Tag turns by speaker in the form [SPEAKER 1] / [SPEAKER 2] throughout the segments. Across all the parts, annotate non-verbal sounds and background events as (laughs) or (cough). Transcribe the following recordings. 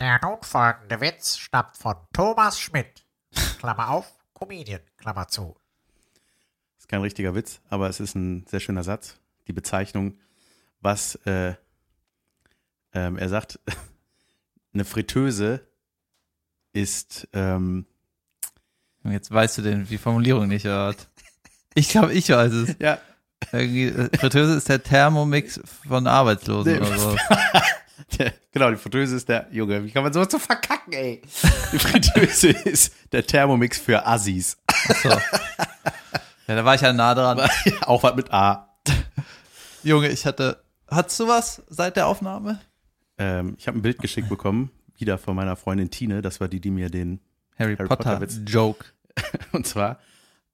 [SPEAKER 1] Der nun folgende Witz stammt von Thomas Schmidt. Klammer auf, Comedian, Klammer zu.
[SPEAKER 2] Ist kein richtiger Witz, aber es ist ein sehr schöner Satz. Die Bezeichnung, was äh, ähm, er sagt, (laughs) eine Fritteuse ist ähm,
[SPEAKER 3] Jetzt weißt du denn die Formulierung nicht, oder? Ich glaube, ich weiß es.
[SPEAKER 2] ja
[SPEAKER 3] Irgendwie, äh, Fritteuse ist der Thermomix von Arbeitslosen
[SPEAKER 2] Nee.
[SPEAKER 3] oder so. (laughs)
[SPEAKER 2] Der, genau, die Fritteuse ist der, Junge, wie kann man sowas so verkacken, ey? (laughs) Die Fritteuse ist der Thermomix für Assis.
[SPEAKER 3] So. Ja, da war ich ja nah dran.
[SPEAKER 2] Auch was mit A.
[SPEAKER 3] Junge, ich hatte. Hattest du was seit der Aufnahme?
[SPEAKER 2] Ähm, ich habe ein Bild geschickt bekommen, wieder von meiner Freundin Tine, das war die, die mir den,
[SPEAKER 3] Harry,
[SPEAKER 2] Harry
[SPEAKER 3] Potter,
[SPEAKER 2] Potter Witz.
[SPEAKER 3] Joke. (laughs)
[SPEAKER 2] und zwar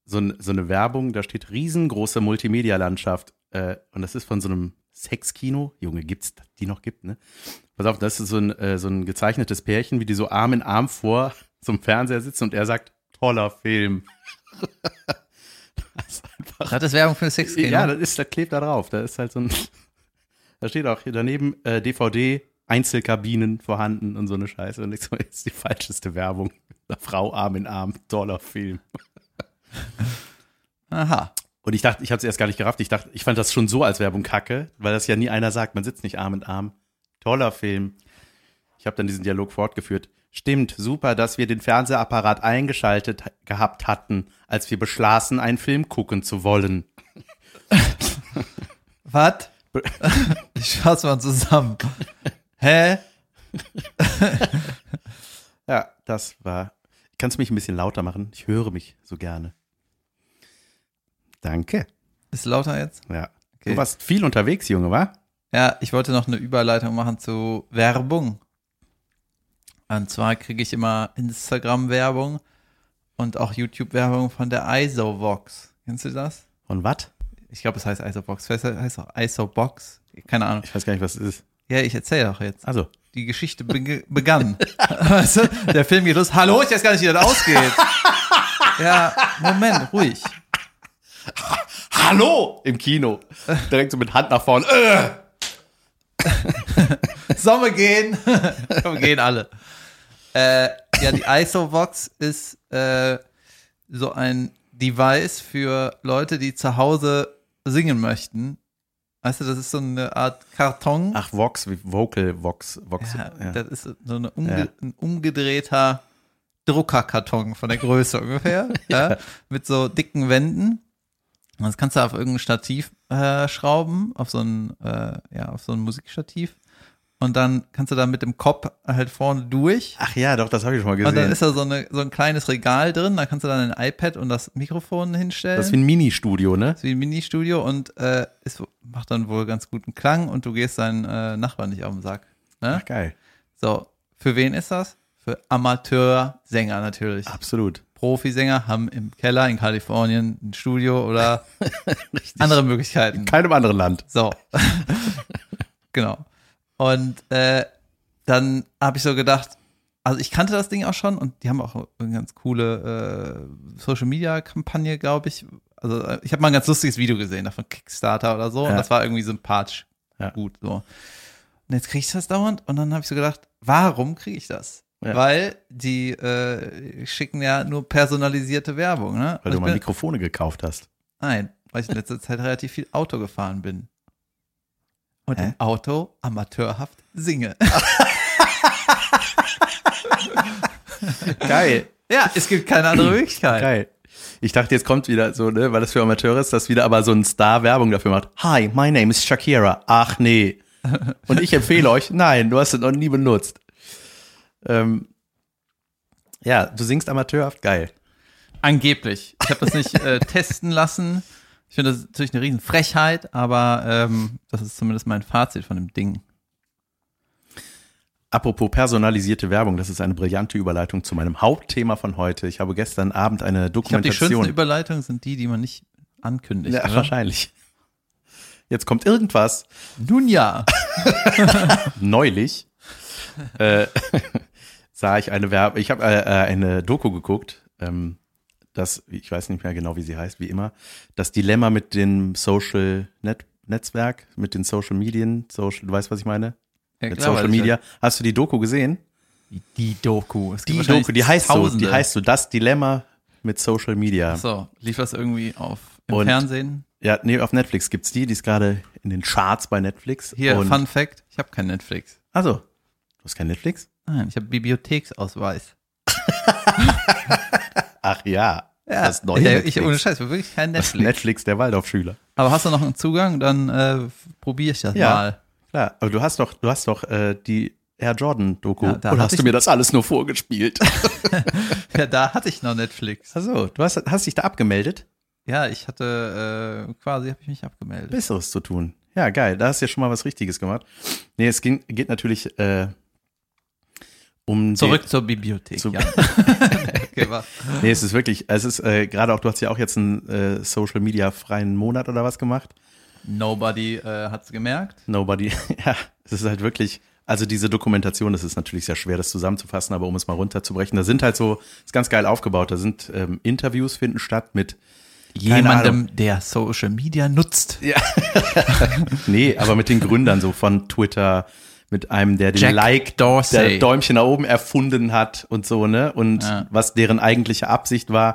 [SPEAKER 2] so, ein, so eine Werbung, da steht riesengroße Multimedia-Landschaft äh, und das ist von so einem Sexkino, Junge, gibt's die noch gibt, ne? Pass auf, das ist so ein, äh, so ein gezeichnetes Pärchen, wie die so Arm in Arm vor (laughs) so einem Fernseher sitzen und er sagt, toller Film. (laughs) das ist einfach
[SPEAKER 3] Hat das Werbung für Sexkino?
[SPEAKER 2] Ja, das ist, das klebt da drauf. Da ist halt so ein, (laughs) da steht auch hier daneben äh, DVD, Einzelkabinen vorhanden und so eine Scheiße. Und ich so, ist die falscheste Werbung. Frau Arm in Arm, toller Film.
[SPEAKER 3] Aha.
[SPEAKER 2] Und ich dachte, ich habe es erst gar nicht gerafft. Ich dachte, ich fand das schon so als Werbung kacke, weil das ja nie einer sagt. Man sitzt nicht Arm in Arm. Toller Film. Ich habe dann diesen Dialog fortgeführt. Stimmt, super, dass wir den Fernsehapparat eingeschaltet gehabt hatten, als wir beschlossen, einen Film gucken zu wollen.
[SPEAKER 3] Was? (laughs) Ich fasse mal zusammen. Hä? (laughs)
[SPEAKER 2] Ja, das war. Kannst du mich ein bisschen lauter machen? Ich höre mich so gerne. Danke.
[SPEAKER 3] Ist lauter jetzt?
[SPEAKER 2] Ja.
[SPEAKER 3] Okay.
[SPEAKER 2] Du warst viel unterwegs, Junge, wa?
[SPEAKER 3] Ja, ich wollte noch eine Überleitung machen zu Werbung. Und zwar kriege ich immer Instagram-Werbung und auch YouTube-Werbung von der ISOVox. Kennst du das?
[SPEAKER 2] Und was?
[SPEAKER 3] Ich glaube, es heißt ISOVox. Vielleicht heißt auch ISOBox. Keine Ahnung.
[SPEAKER 2] Ich weiß gar nicht, was es ist.
[SPEAKER 3] Ja, ich erzähle doch jetzt.
[SPEAKER 2] Also,
[SPEAKER 3] Die Geschichte beg begann. (laughs) weißt du? Der Film geht los. Hallo, ich weiß gar nicht, wie das ausgeht. (laughs) ja, Moment, ruhig.
[SPEAKER 2] Hallo im Kino. Direkt so mit Hand nach vorne. Äh! (laughs)
[SPEAKER 3] Sollen wir gehen? (laughs) Komm, gehen alle. Äh, ja, die ISOVox ist äh, so ein Device für Leute, die zu Hause singen möchten. Weißt du, das ist so eine Art Karton.
[SPEAKER 2] Ach, Vox, wie Vocal Vox, Vox.
[SPEAKER 3] ja,
[SPEAKER 2] Ja,
[SPEAKER 3] Das ist so eine umge
[SPEAKER 2] Ja.
[SPEAKER 3] ein umgedrehter Druckerkarton von der Größe ungefähr. (laughs) ja. Mit so dicken Wänden. Und das kannst du auf irgendein Stativ äh, schrauben, auf so ein, äh, ja, auf so ein Musikstativ. Und dann kannst du da mit dem Kopf halt vorne durch.
[SPEAKER 2] Ach ja, doch, das habe ich schon mal
[SPEAKER 3] Und dann
[SPEAKER 2] gesehen.
[SPEAKER 3] ist da so, eine, so ein kleines Regal drin, da kannst du dann ein iPad und das Mikrofon hinstellen.
[SPEAKER 2] Das ist wie ein Ministudio, ne?
[SPEAKER 3] Das ist wie ein Ministudio und äh, es macht dann wohl ganz guten Klang und du gehst deinen äh, Nachbarn nicht auf den Sack. Ne?
[SPEAKER 2] Ach, geil.
[SPEAKER 3] So, für wen ist das? Für Amateursänger natürlich.
[SPEAKER 2] Absolut.
[SPEAKER 3] Profisänger haben im Keller in Kalifornien ein Studio oder (laughs) andere Möglichkeiten.
[SPEAKER 2] Keinem anderen Land.
[SPEAKER 3] So. (laughs) genau. Und äh, dann habe ich so gedacht, also ich kannte das Ding auch schon und die haben auch eine ganz coole äh, Social Media Kampagne, glaube ich. Also äh, ich habe mal ein ganz lustiges Video gesehen, da von Kickstarter oder so, und
[SPEAKER 2] Ja.
[SPEAKER 3] das war irgendwie sympathisch.
[SPEAKER 2] Ja.
[SPEAKER 3] Gut, so. Und jetzt kriege ich das dauernd und dann habe ich so gedacht, warum kriege ich das?
[SPEAKER 2] Ja.
[SPEAKER 3] Weil die äh, schicken ja nur personalisierte Werbung, ne?
[SPEAKER 2] Weil du mal
[SPEAKER 3] bin-
[SPEAKER 2] Mikrofone gekauft hast.
[SPEAKER 3] Nein, weil ich in letzter Zeit relativ viel Auto gefahren bin. Und
[SPEAKER 2] Hä?
[SPEAKER 3] im Auto amateurhaft singe. (laughs)
[SPEAKER 2] Geil.
[SPEAKER 3] ja, es gibt keine andere Möglichkeit.
[SPEAKER 2] Geil. Ich dachte, jetzt kommt wieder so, ne, weil das für Amateure ist, dass wieder aber so ein Star Werbung dafür macht. Hi, my name is Shakira. Ach nee. Und ich empfehle euch, nein, du hast es noch nie benutzt. Ähm, ja, du singst amateurhaft, geil.
[SPEAKER 3] Angeblich. Ich habe das nicht äh, (laughs) testen lassen. Ich finde das natürlich eine riesen Frechheit, aber ähm, das ist zumindest mein Fazit von dem Ding.
[SPEAKER 2] Apropos personalisierte Werbung, das ist eine brillante Überleitung zu meinem Hauptthema von heute. Ich habe gestern Abend eine
[SPEAKER 3] Ich glaube, die schönsten
[SPEAKER 2] Dokumentation.
[SPEAKER 3] Überleitungen sind die, die man nicht ankündigt.
[SPEAKER 2] ja,
[SPEAKER 3] oder?
[SPEAKER 2] wahrscheinlich. Jetzt kommt irgendwas.
[SPEAKER 3] Nun ja. (laughs)
[SPEAKER 2] neulich äh, sah ich eine Werbe, ich habe äh, äh, eine Doku geguckt, ähm, das, ich weiß nicht mehr genau, wie sie heißt, wie immer, das Dilemma mit dem Social Net Netzwerk, mit den Social Medien, Social, du weißt, was ich meine?
[SPEAKER 3] ja
[SPEAKER 2] mit
[SPEAKER 3] klar,
[SPEAKER 2] Social Media. Hast du die Doku gesehen?
[SPEAKER 3] Die Doku. Es
[SPEAKER 2] Die Doku, die heißt so,
[SPEAKER 3] Tausende.
[SPEAKER 2] die heißt so, das Dilemma mit Social Media.
[SPEAKER 3] So, lief das irgendwie auf im
[SPEAKER 2] Und-
[SPEAKER 3] Fernsehen?
[SPEAKER 2] Ja, nee, auf Netflix gibt's die, die ist gerade in den Charts bei Netflix.
[SPEAKER 3] Hier,
[SPEAKER 2] Und,
[SPEAKER 3] Fun Fact, ich habe kein Netflix.
[SPEAKER 2] Also, du hast kein Netflix?
[SPEAKER 3] Nein, ich habe Bibliotheksausweis. (laughs)
[SPEAKER 2] Ach ja,
[SPEAKER 3] Ja,
[SPEAKER 2] das neue Netflix.
[SPEAKER 3] ich ohne Scheiß, wirklich kein
[SPEAKER 2] das
[SPEAKER 3] Netflix.
[SPEAKER 2] Netflix der Waldorfschüler.
[SPEAKER 3] Aber hast du noch einen Zugang? Dann äh, probiere ich das
[SPEAKER 2] Ja.
[SPEAKER 3] mal.
[SPEAKER 2] Klar, aber du hast doch, du hast doch äh, die Air Jordan Doku.
[SPEAKER 3] Ja,
[SPEAKER 2] Oder hast du mir das alles nur vorgespielt? (laughs)
[SPEAKER 3] Ja, da hatte ich noch Netflix.
[SPEAKER 2] Also, du hast, hast dich da abgemeldet?
[SPEAKER 3] Ja, ich hatte äh, quasi, habe ich mich abgemeldet.
[SPEAKER 2] Besseres zu tun. Ja, geil. Da hast du ja schon mal was Richtiges gemacht. Nee, es ging, geht natürlich äh, um
[SPEAKER 3] Zurück zur Bibliothek,
[SPEAKER 2] Zu-
[SPEAKER 3] ja. (laughs) (laughs)
[SPEAKER 2] nee, es ist wirklich, es ist äh, gerade auch, du hast ja auch jetzt einen äh, Social Media freien Monat oder was gemacht.
[SPEAKER 3] Nobody äh, hat's gemerkt.
[SPEAKER 2] Nobody. (laughs) Ja, es ist halt wirklich, also diese Dokumentation, das ist natürlich sehr schwer, das zusammenzufassen, aber um es mal runterzubrechen, da sind halt so, ist ganz geil aufgebaut. Da sind ähm, Interviews finden statt mit
[SPEAKER 3] Jemandem, der Social Media nutzt.
[SPEAKER 2] Nee, aber mit den Gründern so von Twitter, mit einem, der den
[SPEAKER 3] Jack
[SPEAKER 2] Like,
[SPEAKER 3] Dorsey.
[SPEAKER 2] der Däumchen nach oben erfunden hat und so, ne? Und
[SPEAKER 3] Ja.
[SPEAKER 2] was deren eigentliche Absicht war.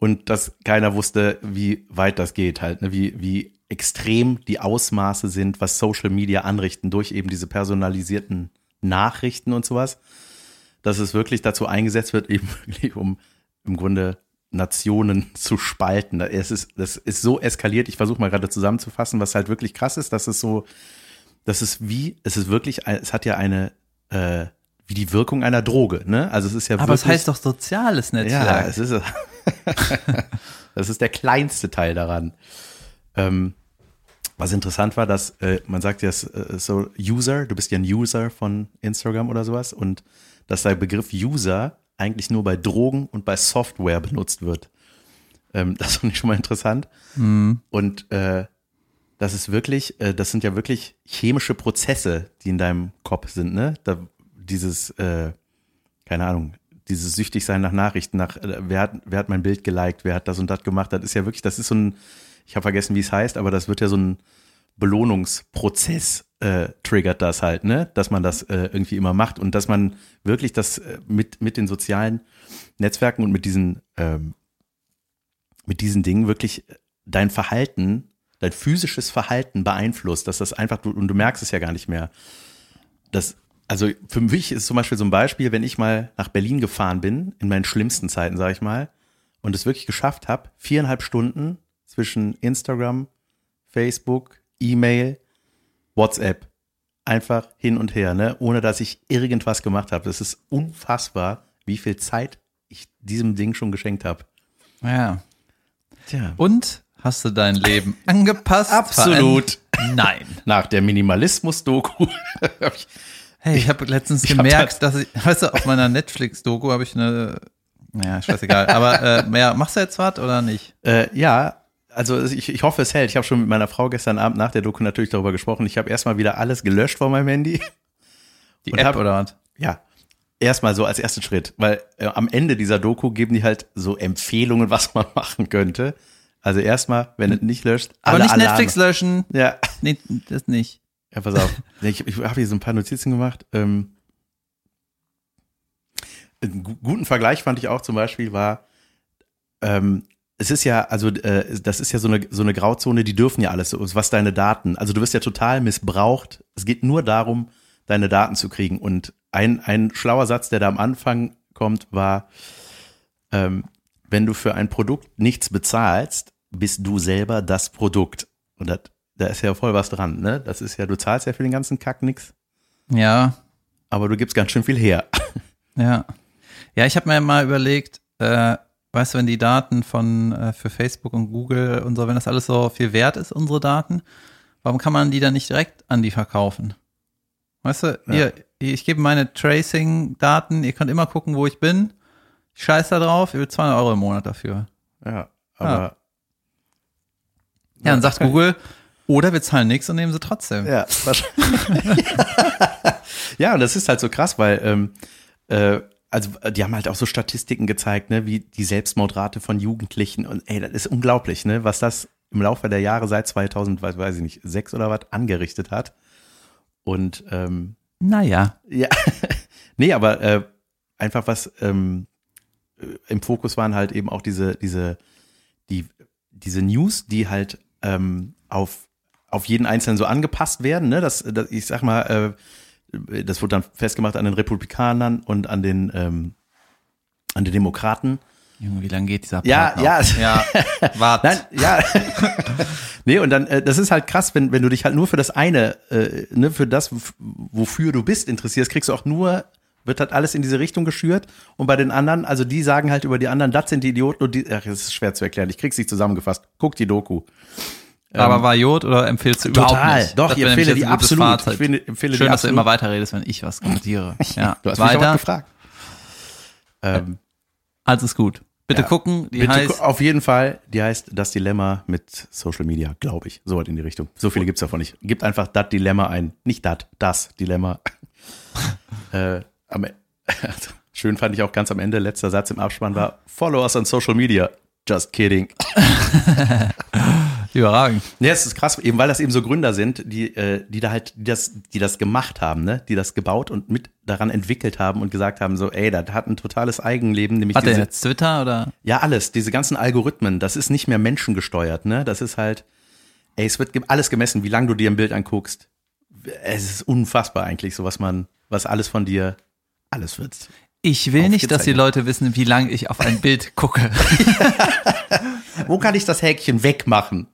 [SPEAKER 2] Und dass keiner wusste, wie weit das geht halt, ne? Wie, wie extrem die Ausmaße sind, was Social Media anrichten durch eben diese personalisierten Nachrichten und sowas. Dass es wirklich dazu eingesetzt wird, (laughs) eben wirklich um im Grunde Nationen (laughs) zu spalten. Es ist, das ist so eskaliert. Ich versuche mal gerade zusammenzufassen, was halt wirklich krass ist, dass es so, das ist wie, es ist wirklich, es hat ja eine, äh, wie die Wirkung einer Droge, ne? Also es ist ja
[SPEAKER 3] Aber
[SPEAKER 2] wirklich.
[SPEAKER 3] es heißt doch soziales
[SPEAKER 2] ja,
[SPEAKER 3] Netzwerk.
[SPEAKER 2] es ist, (laughs) das ist der kleinste Teil daran. Ähm, was interessant war, dass äh, man sagt ja äh, so User, du bist ja ein User von Instagram oder sowas und dass der Begriff User eigentlich nur bei Drogen und bei Software benutzt wird. Ähm, (laughs) das fand ich schon mal interessant. Und äh, das ist wirklich, äh, das sind ja wirklich chemische Prozesse, die in deinem Kopf sind, ne? Da, dieses, äh, keine Ahnung, dieses Süchtigsein nach Nachrichten, nach äh, wer hat, wer hat mein Bild geliked, wer hat das und das gemacht, das ist ja wirklich, das ist so ein, ich habe vergessen, wie es heißt, aber das wird ja so ein Belohnungsprozess äh, triggert das halt, ne? Dass man das äh, irgendwie immer macht und dass man wirklich das äh, mit, mit den sozialen Netzwerken und mit diesen, ähm, mit diesen Dingen wirklich dein Verhalten, dein physisches Verhalten beeinflusst, dass das einfach, du, und du merkst es ja gar nicht mehr. Das, also für mich ist zum Beispiel so ein Beispiel, wenn ich mal nach Berlin gefahren bin, in meinen schlimmsten Zeiten, sage ich mal, und es wirklich geschafft habe, viereinhalb Stunden zwischen Instagram, Facebook, E-Mail, WhatsApp, einfach hin und her, ne, ohne dass ich irgendwas gemacht habe. Das ist unfassbar, wie viel Zeit ich diesem Ding schon geschenkt habe.
[SPEAKER 3] Ja.
[SPEAKER 2] Tja.
[SPEAKER 3] Und hast du dein Leben (laughs) angepasst?
[SPEAKER 2] Absolut.
[SPEAKER 3] Nein.
[SPEAKER 2] Nach der Minimalismus-Doku (laughs)
[SPEAKER 3] Hey, ich habe letztens
[SPEAKER 2] Ich hab
[SPEAKER 3] gemerkt, dass ich, weißt du, auf meiner Netflix-Doku habe ich eine, naja, scheißegal, aber äh, ja, machst du jetzt was oder nicht?
[SPEAKER 2] Äh, ja, also ich, ich hoffe, es hält. Ich habe schon mit meiner Frau gestern Abend nach der Doku natürlich darüber gesprochen. Ich habe erstmal wieder alles gelöscht von meinem Handy.
[SPEAKER 3] Die App
[SPEAKER 2] hab-
[SPEAKER 3] oder was?
[SPEAKER 2] Ja, erstmal so als ersten Schritt, weil äh, am Ende dieser Doku geben die halt so Empfehlungen, was man (laughs) machen könnte. Also erstmal, wenn du nicht löscht,
[SPEAKER 3] Aber
[SPEAKER 2] alle
[SPEAKER 3] nicht
[SPEAKER 2] Alarme.
[SPEAKER 3] Netflix löschen.
[SPEAKER 2] Ja,
[SPEAKER 3] Nee, das nicht.
[SPEAKER 2] ja, pass auf. (laughs) Ich, ich habe hier so ein paar Notizen gemacht. Ähm, einen gu- guten Vergleich fand ich auch zum Beispiel war, ähm, es ist ja, also äh, das ist ja so eine, so eine Grauzone, die dürfen ja alles, so, was deine Daten, also du wirst ja total missbraucht. Es geht nur darum, deine Daten zu kriegen. Und ein, ein schlauer Satz, der da am Anfang kommt, war, ähm, wenn du für ein Produkt nichts bezahlst, bist du selber das Produkt. Und da ist ja voll was dran, ne? Das ist ja, du zahlst ja für den ganzen Kack nix,
[SPEAKER 3] Ja,
[SPEAKER 2] aber du gibst ganz schön viel her. (laughs)
[SPEAKER 3] ja. Ja, ich habe mir mal überlegt, äh, weißt du, wenn die Daten von äh, für Facebook und Google und so, wenn das alles so viel wert ist, unsere Daten, warum kann man die dann nicht direkt an die verkaufen? Weißt du,
[SPEAKER 2] Ja.
[SPEAKER 3] ihr, ich gebe meine Tracing-Daten, ihr könnt immer gucken, wo ich bin. Ich scheiß da drauf, ihr will 200 Euro im Monat dafür.
[SPEAKER 2] Ja, aber
[SPEAKER 3] Ja, dann sagt Google, oder wir zahlen nichts und nehmen sie trotzdem.
[SPEAKER 2] Ja, wahrscheinlich. (laughs) ja, und das ist halt so krass, weil ähm, äh, also die haben halt auch so Statistiken gezeigt, ne, wie die Selbstmordrate von Jugendlichen und ey, das ist unglaublich, ne, was das im Laufe der Jahre seit 2000, weiß, weiß ich nicht, sechs oder was angerichtet hat. Und ähm,
[SPEAKER 3] Naja.
[SPEAKER 2] ja, (laughs) Nee, aber äh, einfach was ähm, äh, im Fokus waren halt eben auch diese, diese, die, diese News, die halt ähm, auf, auf jeden Einzelnen so angepasst werden. Ne? Das, das, ich sag mal, äh, das wurde dann festgemacht an den Republikanern und an den, ähm, an den Demokraten.
[SPEAKER 3] Junge, wie lange geht dieser
[SPEAKER 2] Ja,
[SPEAKER 3] Part noch?
[SPEAKER 2] ja.
[SPEAKER 3] Ja, (laughs) warte.
[SPEAKER 2] Nein, ja. (laughs) nee, und dann, äh, das ist halt krass, wenn, wenn du dich halt nur für das eine, äh, ne, für das, wofür du bist, interessierst, kriegst du auch nur, wird halt alles in diese Richtung geschürt. Und bei den anderen, also die sagen halt über die anderen, das sind die Idioten und die, ach, das ist schwer zu erklären. Ich krieg's nicht zusammengefasst. Guck die Doku.
[SPEAKER 3] Aber war Jod oder empfehlst du überhaupt
[SPEAKER 2] Total.
[SPEAKER 3] nicht?
[SPEAKER 2] Doch,
[SPEAKER 3] Das
[SPEAKER 2] ich empfehle die absolut.
[SPEAKER 3] Fazit.
[SPEAKER 2] Ich finde- empfehle die
[SPEAKER 3] Schön, dass du
[SPEAKER 2] absolut.
[SPEAKER 3] immer weiterredest, wenn ich was kommentiere. (laughs) Ja,
[SPEAKER 2] Du hast mich auch
[SPEAKER 3] weiter.
[SPEAKER 2] gefragt. Ähm,
[SPEAKER 3] Alles ist gut. Bitte
[SPEAKER 2] Ja.
[SPEAKER 3] gucken, die
[SPEAKER 2] bitte
[SPEAKER 3] heißt
[SPEAKER 2] gu- auf jeden Fall, die heißt Das Dilemma mit Social Media, glaube ich. So weit in die Richtung. So viele gibt's davon nicht. Gibt einfach das Dilemma ein. Nicht dat, das Dilemma. (laughs) äh, am, E- also, (laughs) schön fand ich auch ganz am Ende, letzter Satz im Abspann war, follow us on social media. Just kidding. (laughs)
[SPEAKER 3] überragend.
[SPEAKER 2] Ja, es ist krass, eben weil das eben so Gründer sind, die, äh, die da halt, die das, die das gemacht haben, ne? Die das gebaut und mit daran entwickelt haben und gesagt haben, so, ey, das hat ein totales Eigenleben, nämlich
[SPEAKER 3] Warte,
[SPEAKER 2] diese,
[SPEAKER 3] jetzt Twitter oder?
[SPEAKER 2] ja, alles, diese ganzen Algorithmen, das ist nicht mehr menschengesteuert, ne? Das ist halt, ey, es wird alles gemessen, wie lange du dir ein Bild anguckst. Es ist unfassbar eigentlich, so was man, was alles von dir, alles wird.
[SPEAKER 3] Ich will nicht, dass die. Leute wissen, wie lange ich auf ein Bild gucke. (laughs) (laughs)
[SPEAKER 2] Wo kann ich das Häkchen wegmachen?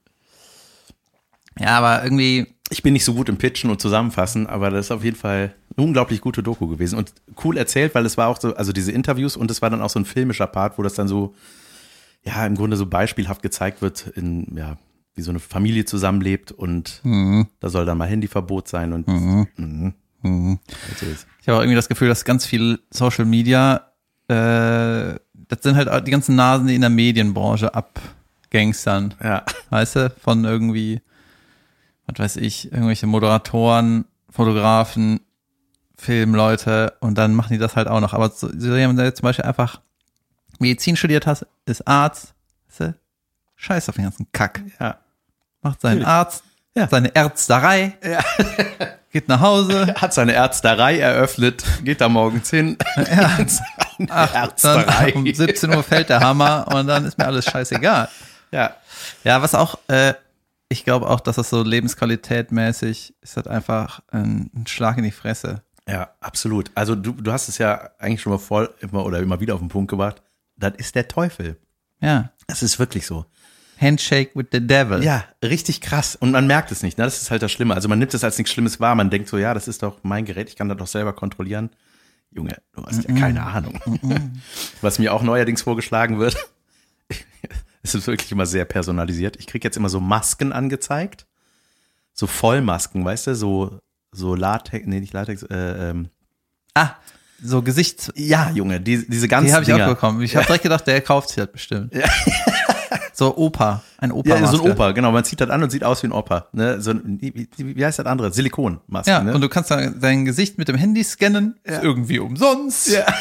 [SPEAKER 3] Ja, aber irgendwie,
[SPEAKER 2] Ich bin nicht so gut im Pitchen und Zusammenfassen, aber das ist auf jeden Fall eine unglaublich gute Doku gewesen und cool erzählt, weil es war auch so, also diese Interviews und es war dann auch so ein filmischer Part, wo das dann so, ja, im Grunde so beispielhaft gezeigt wird, in, ja, wie so eine Familie zusammenlebt und da soll dann mal Handyverbot sein und mhm. Ist-
[SPEAKER 3] ich habe auch irgendwie das Gefühl, dass ganz viel Social Media, äh, das sind halt die ganzen Nasen, die in der Medienbranche abgangstern.
[SPEAKER 2] ja,
[SPEAKER 3] Weißt du, von irgendwie, was weiß ich, irgendwelche Moderatoren, Fotografen, Filmleute und dann machen die das halt auch noch. Aber so, so jemand, der jetzt zum Beispiel einfach Medizin studiert hat, ist Arzt, weißt du, scheiß auf den ganzen Kack.
[SPEAKER 2] ja.
[SPEAKER 3] Macht seinen. Arzt,
[SPEAKER 2] Ja.
[SPEAKER 3] seine Ärzterei, (laughs) geht nach Hause, (laughs)
[SPEAKER 2] Hat seine Ärzterei eröffnet, geht da morgens hin. (laughs) Ja.
[SPEAKER 3] Ach, dann um 17 Uhr fällt der Hammer und dann ist mir alles scheißegal. (laughs)
[SPEAKER 2] Ja.
[SPEAKER 3] Ja, was auch, äh, ich glaube auch, dass das so lebensqualitätmäßig ist halt einfach ein, ein Schlag in die Fresse.
[SPEAKER 2] Ja, absolut. Also du, du hast es ja eigentlich schon mal voll immer oder immer wieder auf den Punkt gebracht. Das ist der Teufel.
[SPEAKER 3] Ja.
[SPEAKER 2] Es ist wirklich so.
[SPEAKER 3] Handshake with the devil.
[SPEAKER 2] Ja, richtig krass. Und man merkt es nicht. Ne? Das ist halt das Schlimme. Also man nimmt es als nichts Schlimmes wahr. Man denkt so, ja, das ist doch mein Gerät. Ich kann das doch selber kontrollieren. Junge, du hast ja keine Ahnung. Was mir auch neuerdings vorgeschlagen wird, (laughs) es ist wirklich immer sehr personalisiert. Ich krieg jetzt immer so Masken angezeigt. So Vollmasken, weißt du? So, so Latex, nee, nicht Latex, äh, ähm,
[SPEAKER 3] Ah, so Gesichts...
[SPEAKER 2] ja, Junge, die, diese ganzen
[SPEAKER 3] Die habe ich auch
[SPEAKER 2] Dinger.
[SPEAKER 3] bekommen. Ich habe direkt gedacht, der kauft sich das bestimmt. (laughs) So Opa, ein Opa.
[SPEAKER 2] Ja, so ein Opa, genau. Man zieht das an und sieht aus wie ein Opa. Ne? So ein, wie, heißt das andere? Silikonmaske.
[SPEAKER 3] Ja,
[SPEAKER 2] ne?
[SPEAKER 3] und du kannst dann dein Gesicht mit dem Handy scannen. Ist irgendwie umsonst. Ja. (laughs)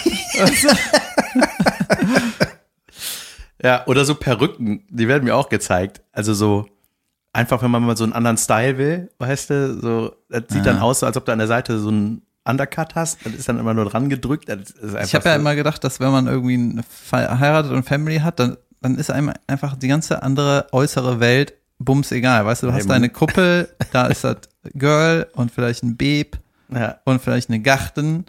[SPEAKER 2] Ja, oder so Perücken, die werden mir auch gezeigt. Also so, einfach wenn man mal so einen anderen Style will, weißt du, so, das sieht dann aus, als ob du an der Seite so einen Undercut hast, das ist dann immer nur dran gedrückt.
[SPEAKER 3] Ich habe ja
[SPEAKER 2] so,
[SPEAKER 3] immer gedacht, dass wenn man irgendwie heiratet und Family hat, dann, dann ist einem einfach die ganze andere äußere Welt bums egal. Weißt du, du hast deine Kuppel, da ist das Girl und vielleicht ein Babe
[SPEAKER 2] ja,
[SPEAKER 3] und vielleicht eine Garten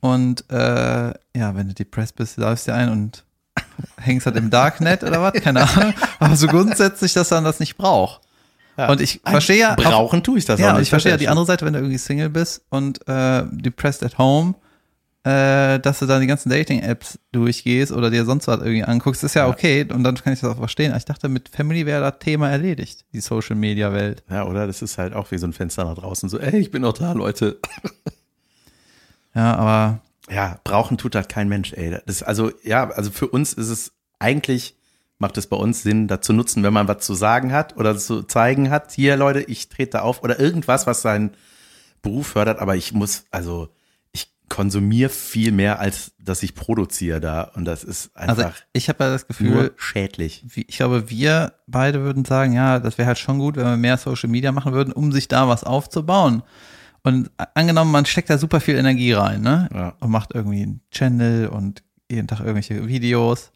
[SPEAKER 3] und äh, ja, wenn du depressed bist, läufst du ein und hängst halt im Darknet oder was, keine Ahnung. Aber so grundsätzlich, dass man das nicht braucht.
[SPEAKER 2] ja.
[SPEAKER 3] Und ich verstehe ja, auch-
[SPEAKER 2] Brauchen tue ich das
[SPEAKER 3] ja,
[SPEAKER 2] auch nicht.
[SPEAKER 3] ich verstehe ja die andere Seite, wenn du irgendwie Single bist und äh, depressed at home, äh, dass du dann die ganzen Dating-Apps durchgehst oder dir sonst was irgendwie anguckst, ist ja,
[SPEAKER 2] Ja.
[SPEAKER 3] okay und dann kann ich das auch verstehen. Ich dachte, mit Family wäre das Thema erledigt, die Social-Media-Welt.
[SPEAKER 2] Ja, oder? Das ist halt auch wie so ein Fenster nach draußen. So, ey, ich bin noch da, Leute.
[SPEAKER 3] Ja, aber
[SPEAKER 2] Ja, brauchen tut das kein Mensch, ey. Das ist also, ja, also für uns ist es eigentlich, macht es bei uns Sinn, da zu nutzen, wenn man was zu sagen hat oder zu zeigen hat. Hier, Leute, ich trete auf oder irgendwas, was seinen Beruf fördert, aber ich muss, also, konsumiere viel mehr, als dass ich produziere da. Und das ist
[SPEAKER 3] also
[SPEAKER 2] einfach
[SPEAKER 3] ich habe ja das Gefühl,
[SPEAKER 2] schädlich.
[SPEAKER 3] wie, ich glaube, wir beide würden sagen, ja, das wäre halt schon gut, wenn wir mehr Social Media machen würden, um sich da was aufzubauen. Und angenommen, man steckt da super viel Energie rein, ne?
[SPEAKER 2] Ja.
[SPEAKER 3] Und macht irgendwie einen Channel und jeden Tag irgendwelche Videos.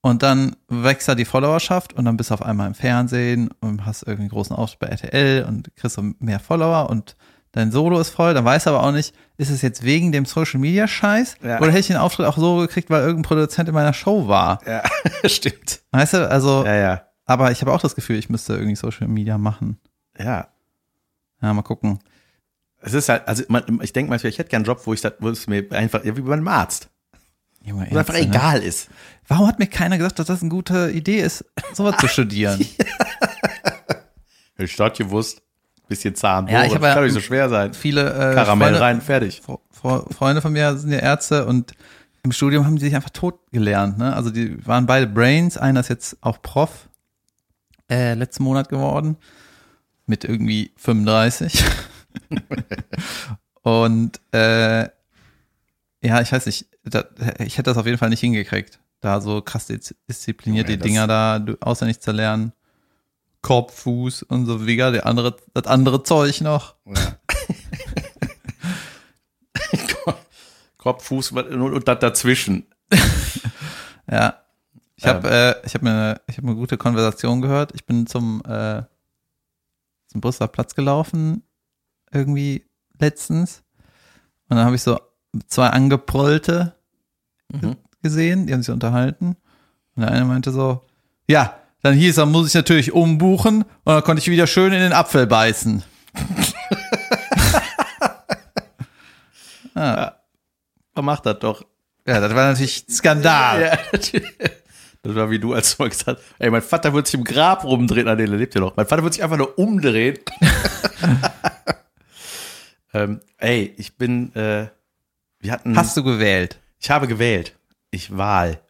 [SPEAKER 3] Und dann wächst da die Followerschaft und dann bist du auf einmal im Fernsehen und hast irgendwie einen großen Auftritt bei RTL und kriegst so mehr Follower und dein Solo ist voll. Dann weißt du aber auch nicht, ist es jetzt wegen dem Social Media Scheiß
[SPEAKER 2] Ja.
[SPEAKER 3] oder hätte ich den Auftritt auch so gekriegt, weil irgendein Produzent in meiner Show war?
[SPEAKER 2] Ja, (laughs) stimmt.
[SPEAKER 3] Weißt du, also,
[SPEAKER 2] Ja, ja.
[SPEAKER 3] aber ich habe auch das Gefühl, ich müsste irgendwie Social Media machen.
[SPEAKER 2] Ja.
[SPEAKER 3] Ja, mal gucken.
[SPEAKER 2] Es ist halt, also man, ich denke manchmal, ich hätte gern einen Job, wo ich das, wo es mir einfach, ja, wie bei einem Arzt,
[SPEAKER 3] Junge,
[SPEAKER 2] wo es einfach
[SPEAKER 3] Ärzte, ne?
[SPEAKER 2] egal ist.
[SPEAKER 3] Warum hat mir keiner gesagt, dass das eine gute Idee ist, sowas zu (laughs) studieren?
[SPEAKER 2] Ich (laughs) statt gewusst, bisschen Zahnbohre,
[SPEAKER 3] Ja, ich hab
[SPEAKER 2] das
[SPEAKER 3] ja-
[SPEAKER 2] kann doch nicht so schwer sein.
[SPEAKER 3] Viele äh,
[SPEAKER 2] Karamell
[SPEAKER 3] Freunde,
[SPEAKER 2] rein, fertig.
[SPEAKER 3] Fre- Fre- Freunde von mir sind ja Ärzte und im Studium haben die sich einfach tot gelernt. Ne? Also die waren beide Brains. Einer ist jetzt auch Prof äh, letzten Monat geworden mit irgendwie 35. (laughs) und äh, ja, ich weiß nicht, da, ich hätte das auf jeden Fall nicht hingekriegt, da so krass dis- diszipliniert
[SPEAKER 2] Junge,
[SPEAKER 3] die
[SPEAKER 2] das-
[SPEAKER 3] Dinger da du- auswendig zu lernen. Kopf, Fuß und so wieder der andere, das andere Zeug noch.
[SPEAKER 2] Ja. (laughs) Kopf, Fuß und, das dazwischen. (laughs)
[SPEAKER 3] Ja. Ich
[SPEAKER 2] Ähm.
[SPEAKER 3] habe äh, ich hab mir ich hab eine gute Konversation gehört. Ich bin zum äh, zum Brüsseler Platz gelaufen irgendwie letztens und dann habe ich so zwei angeprollte
[SPEAKER 2] Mhm.
[SPEAKER 3] gesehen, die haben sich unterhalten und der eine meinte so, ja, dann hieß, dann muss ich natürlich umbuchen und dann konnte ich wieder schön in den Apfel beißen. (laughs)
[SPEAKER 2] Man macht das doch.
[SPEAKER 3] Ja, das war natürlich Skandal.
[SPEAKER 2] Ja, das war wie du, als mal gesagt ey, mein Vater wird sich im Grab rumdrehen. Ah, nee, der lebt ja noch. Mein Vater wird sich einfach nur umdrehen. (laughs) ähm, ey, ich bin, äh, wir hatten,
[SPEAKER 3] Hast du gewählt?
[SPEAKER 2] ich habe gewählt. Ich wahl.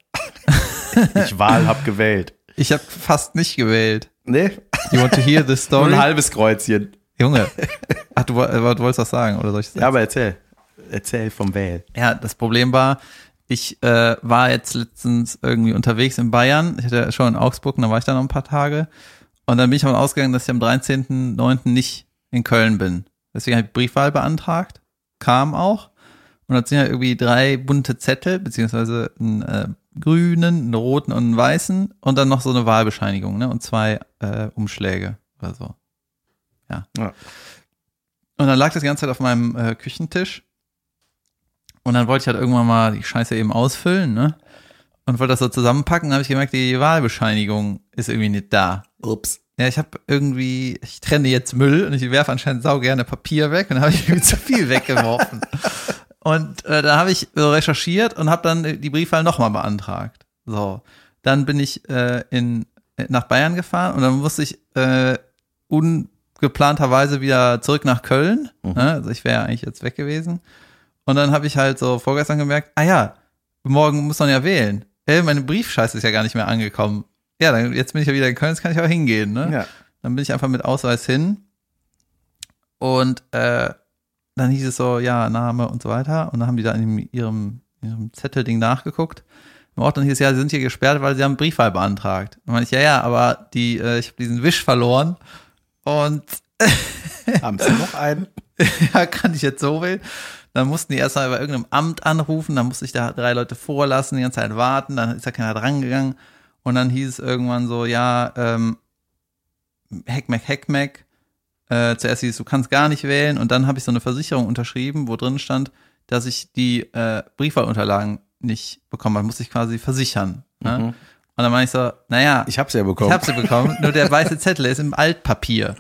[SPEAKER 2] (laughs) ich wahl, hab gewählt.
[SPEAKER 3] Ich habe fast nicht gewählt.
[SPEAKER 2] Nee,
[SPEAKER 3] You want to hear the (laughs)
[SPEAKER 2] nur
[SPEAKER 3] story?
[SPEAKER 2] ein halbes Kreuzchen.
[SPEAKER 3] Junge. Ach, du, du wolltest was sagen, oder soll ich das?
[SPEAKER 2] Ja, aber erzähl. Erzähl vom Wählen.
[SPEAKER 3] Ja, das Problem war, ich äh, war jetzt letztens irgendwie unterwegs in Bayern. Ich hatte schon in Augsburg, und da war ich da noch ein paar Tage. Und dann bin ich davon ausgegangen, dass ich am 13.09. nicht in Köln bin. Deswegen habe ich Briefwahl beantragt. Kam auch. Und da sind ja irgendwie drei bunte Zettel, beziehungsweise einen äh, grünen, einen roten und einen weißen und dann noch so eine Wahlbescheinigung, ne? Und zwei äh, Umschläge oder so. Ja.
[SPEAKER 2] Ja.
[SPEAKER 3] Und dann lag das die ganze Zeit auf meinem äh, Küchentisch. Und dann wollte ich halt irgendwann mal die Scheiße eben ausfüllen, ne? Und wollte das so zusammenpacken, dann habe ich gemerkt, die Wahlbescheinigung ist irgendwie nicht da.
[SPEAKER 2] Ups.
[SPEAKER 3] Ja, ich habe irgendwie, ich trenne jetzt Müll und ich werfe anscheinend sau gerne Papier weg und dann habe ich irgendwie zu viel weggeworfen. (laughs) Und äh, da habe ich so recherchiert und habe dann die Briefwahl nochmal beantragt. So, dann bin ich äh, in, nach Bayern gefahren und dann musste ich äh, ungeplanterweise wieder zurück nach Köln. Ne? Also ich wäre eigentlich jetzt weg gewesen. Und dann habe ich halt so vorgestern gemerkt, ah ja, morgen muss man ja wählen. Ey, meine Briefscheiße ist ja gar nicht mehr angekommen. Ja, dann, jetzt bin ich ja wieder in Köln, jetzt kann ich auch hingehen. Ne?
[SPEAKER 2] Ja.
[SPEAKER 3] Dann bin ich einfach mit Ausweis hin. Und äh, dann hieß es so, ja, Name und so weiter. Und dann haben die da in ihrem, ihrem Zettelding nachgeguckt. Im Ort dann hieß es, ja, sie sind hier gesperrt, weil sie haben Briefwahl beantragt. Dann meinte ich, ja, ja, aber die, äh, ich habe diesen Wisch verloren. Und (laughs)
[SPEAKER 2] Haben Sie noch einen? (laughs)
[SPEAKER 3] ja, kann ich jetzt so wählen? Dann mussten die erstmal bei irgendeinem Amt anrufen, dann musste ich da drei Leute vorlassen, die ganze Zeit warten, dann ist da keiner drangegangen. Und dann hieß es irgendwann so, ja, ähm, Heckmeck, Heckmeck. Äh, zuerst hieß es, du kannst gar nicht wählen. Und dann habe ich so eine Versicherung unterschrieben, wo drin stand, dass ich die äh, Briefwahlunterlagen nicht bekommen habe. Musste ich quasi versichern. Ne?
[SPEAKER 2] Mhm.
[SPEAKER 3] Und dann meine ich so, naja,
[SPEAKER 2] Ich hab's ja bekommen.
[SPEAKER 3] ich habe sie bekommen, nur der weiße Zettel ist im Altpapier.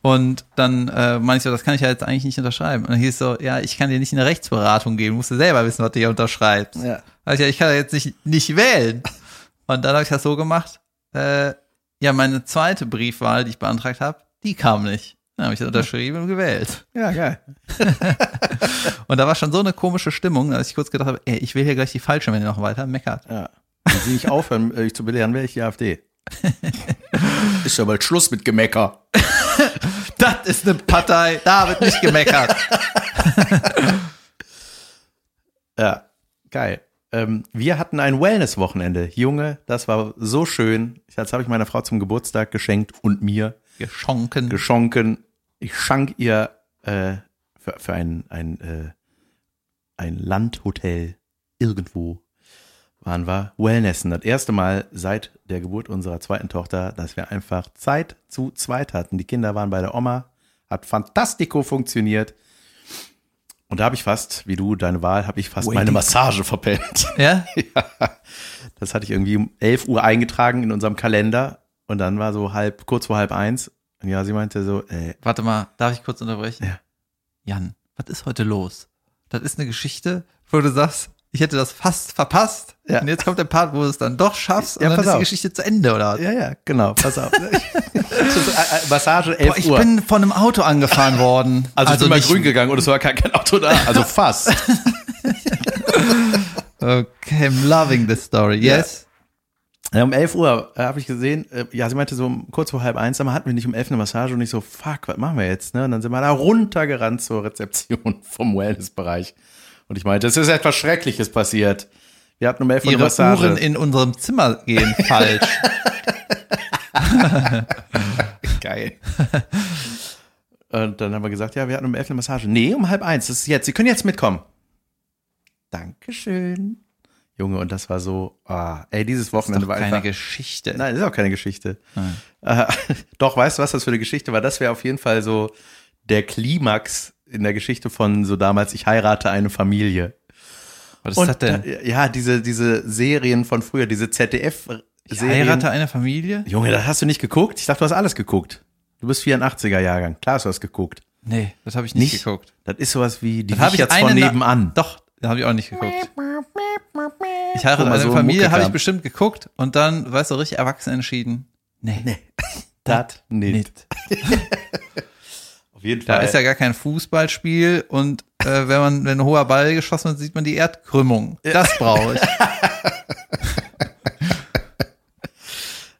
[SPEAKER 3] Und dann äh, meinte ich so, das kann ich ja jetzt eigentlich nicht unterschreiben. Und dann hieß so, ja, ich kann dir nicht eine Rechtsberatung geben, musst du selber wissen, was du hier unterschreibst.
[SPEAKER 2] Ja.
[SPEAKER 3] Also ja, ich kann ja jetzt nicht, nicht wählen. Und dann habe ich das so gemacht, äh, ja, meine zweite Briefwahl, die ich beantragt habe, die kam nicht. Dann habe ich das unterschrieben und gewählt.
[SPEAKER 2] ja, geil. (laughs)
[SPEAKER 3] Und da war schon so eine komische Stimmung, dass ich kurz gedacht habe, ey, ich will hier gleich die falsche, wenn ihr noch weiter meckert.
[SPEAKER 2] Ja. Wenn Sie nicht aufhören, äh, zu belehren, wäre ich die AfD. (laughs) Ist ja bald Schluss mit Gemecker. (laughs)
[SPEAKER 3] Das ist eine Partei, da wird nicht gemeckert.
[SPEAKER 2] Ja, geil. Ähm, wir hatten ein Wellness-Wochenende. Junge, das war so schön. Das habe ich meiner Frau zum Geburtstag geschenkt und mir
[SPEAKER 3] Geschonken.
[SPEAKER 2] geschonken. Ich schank ihr äh, für, für ein, ein, äh, ein Landhotel irgendwo waren wir Wellnessen. Das erste Mal seit der Geburt unserer zweiten Tochter, dass wir einfach Zeit zu zweit hatten. Die Kinder waren bei der Oma, hat fantastico funktioniert. Und da habe ich fast, wie du, deine Wahl, habe ich fast meine Massage verpennt. (laughs)
[SPEAKER 3] Ja? (laughs)
[SPEAKER 2] ja, das hatte ich irgendwie um 11 Uhr eingetragen in unserem Kalender und dann war so halb, kurz vor halb eins. Und ja, sie meinte so, äh,
[SPEAKER 3] Warte mal, darf ich kurz unterbrechen?
[SPEAKER 2] Ja.
[SPEAKER 3] Jan, was ist heute los? Das ist eine Geschichte, wo du sagst, ich hätte das fast verpasst.
[SPEAKER 2] Ja.
[SPEAKER 3] Und jetzt kommt der Part, wo du es dann doch schaffst und
[SPEAKER 2] Ja,
[SPEAKER 3] dann ist die
[SPEAKER 2] auf.
[SPEAKER 3] Geschichte zu Ende, oder?
[SPEAKER 2] ja, ja, genau, pass auf. (laughs) Massage 11
[SPEAKER 3] Boah, ich
[SPEAKER 2] Uhr.
[SPEAKER 3] bin von einem Auto angefahren worden. (laughs)
[SPEAKER 2] also, ich bin mal grün gegangen und es war kein, kein Auto da. Also fast. (laughs)
[SPEAKER 3] Okay, I'm loving this story. Yes.
[SPEAKER 2] Ja, um 11 Uhr äh, habe ich gesehen, äh, ja, sie meinte so um, kurz vor halb eins, aber hatten wir nicht um 11 eine Massage und ich so, fuck, was machen wir jetzt? Ne? Und dann sind wir da runtergerannt zur Rezeption (laughs) vom Wellnessbereich. Und ich meinte, es ist etwas Schreckliches passiert. Wir hatten um 11 Uhr eine
[SPEAKER 3] Ihre
[SPEAKER 2] Massage.
[SPEAKER 3] Uhren in unserem Zimmer gehen (laughs) falsch. (laughs)
[SPEAKER 2] Geil. Und dann haben wir gesagt, ja, wir hatten um 11 eine Massage. Nee, um halb eins, das ist jetzt. Sie können jetzt mitkommen. Dankeschön. Junge, und das war so, ah, ey, dieses Wochenende war
[SPEAKER 3] keine
[SPEAKER 2] einfach.
[SPEAKER 3] Geschichte.
[SPEAKER 2] Nein, das ist auch keine Geschichte. Äh, (laughs) doch, weißt du, was das für eine Geschichte war? Das wäre auf jeden Fall so der Klimax in der Geschichte von so damals, ich heirate eine Familie.
[SPEAKER 3] Was ist das denn?
[SPEAKER 2] ja, diese, diese Serien von früher, diese ZDF-Serien.
[SPEAKER 3] Ich heirate eine Familie?
[SPEAKER 2] Junge, das hast du nicht geguckt? Ich dachte, du hast alles geguckt. Du bist 84er Jahrgang. Klar, hast du das geguckt.
[SPEAKER 3] Nee, das habe ich nicht,
[SPEAKER 2] Nicht?
[SPEAKER 3] geguckt.
[SPEAKER 2] Das ist sowas wie die
[SPEAKER 3] Das habe ich
[SPEAKER 2] von
[SPEAKER 3] Na-
[SPEAKER 2] nebenan.
[SPEAKER 3] Doch, habe ich auch nicht geguckt. Ich heirate eine
[SPEAKER 2] so
[SPEAKER 3] Familie, habe ich bestimmt geguckt und dann, weißt du, richtig erwachsen entschieden. Nee,
[SPEAKER 2] Nee. (laughs) Das nicht.
[SPEAKER 3] nicht. (laughs)
[SPEAKER 2] Auf jeden
[SPEAKER 3] Da
[SPEAKER 2] Fall.
[SPEAKER 3] ist ja gar kein Fußballspiel und äh, wenn man wenn ein hoher Ball geschossen wird, sieht man die Erdkrümmung. Das brauche ich. (laughs)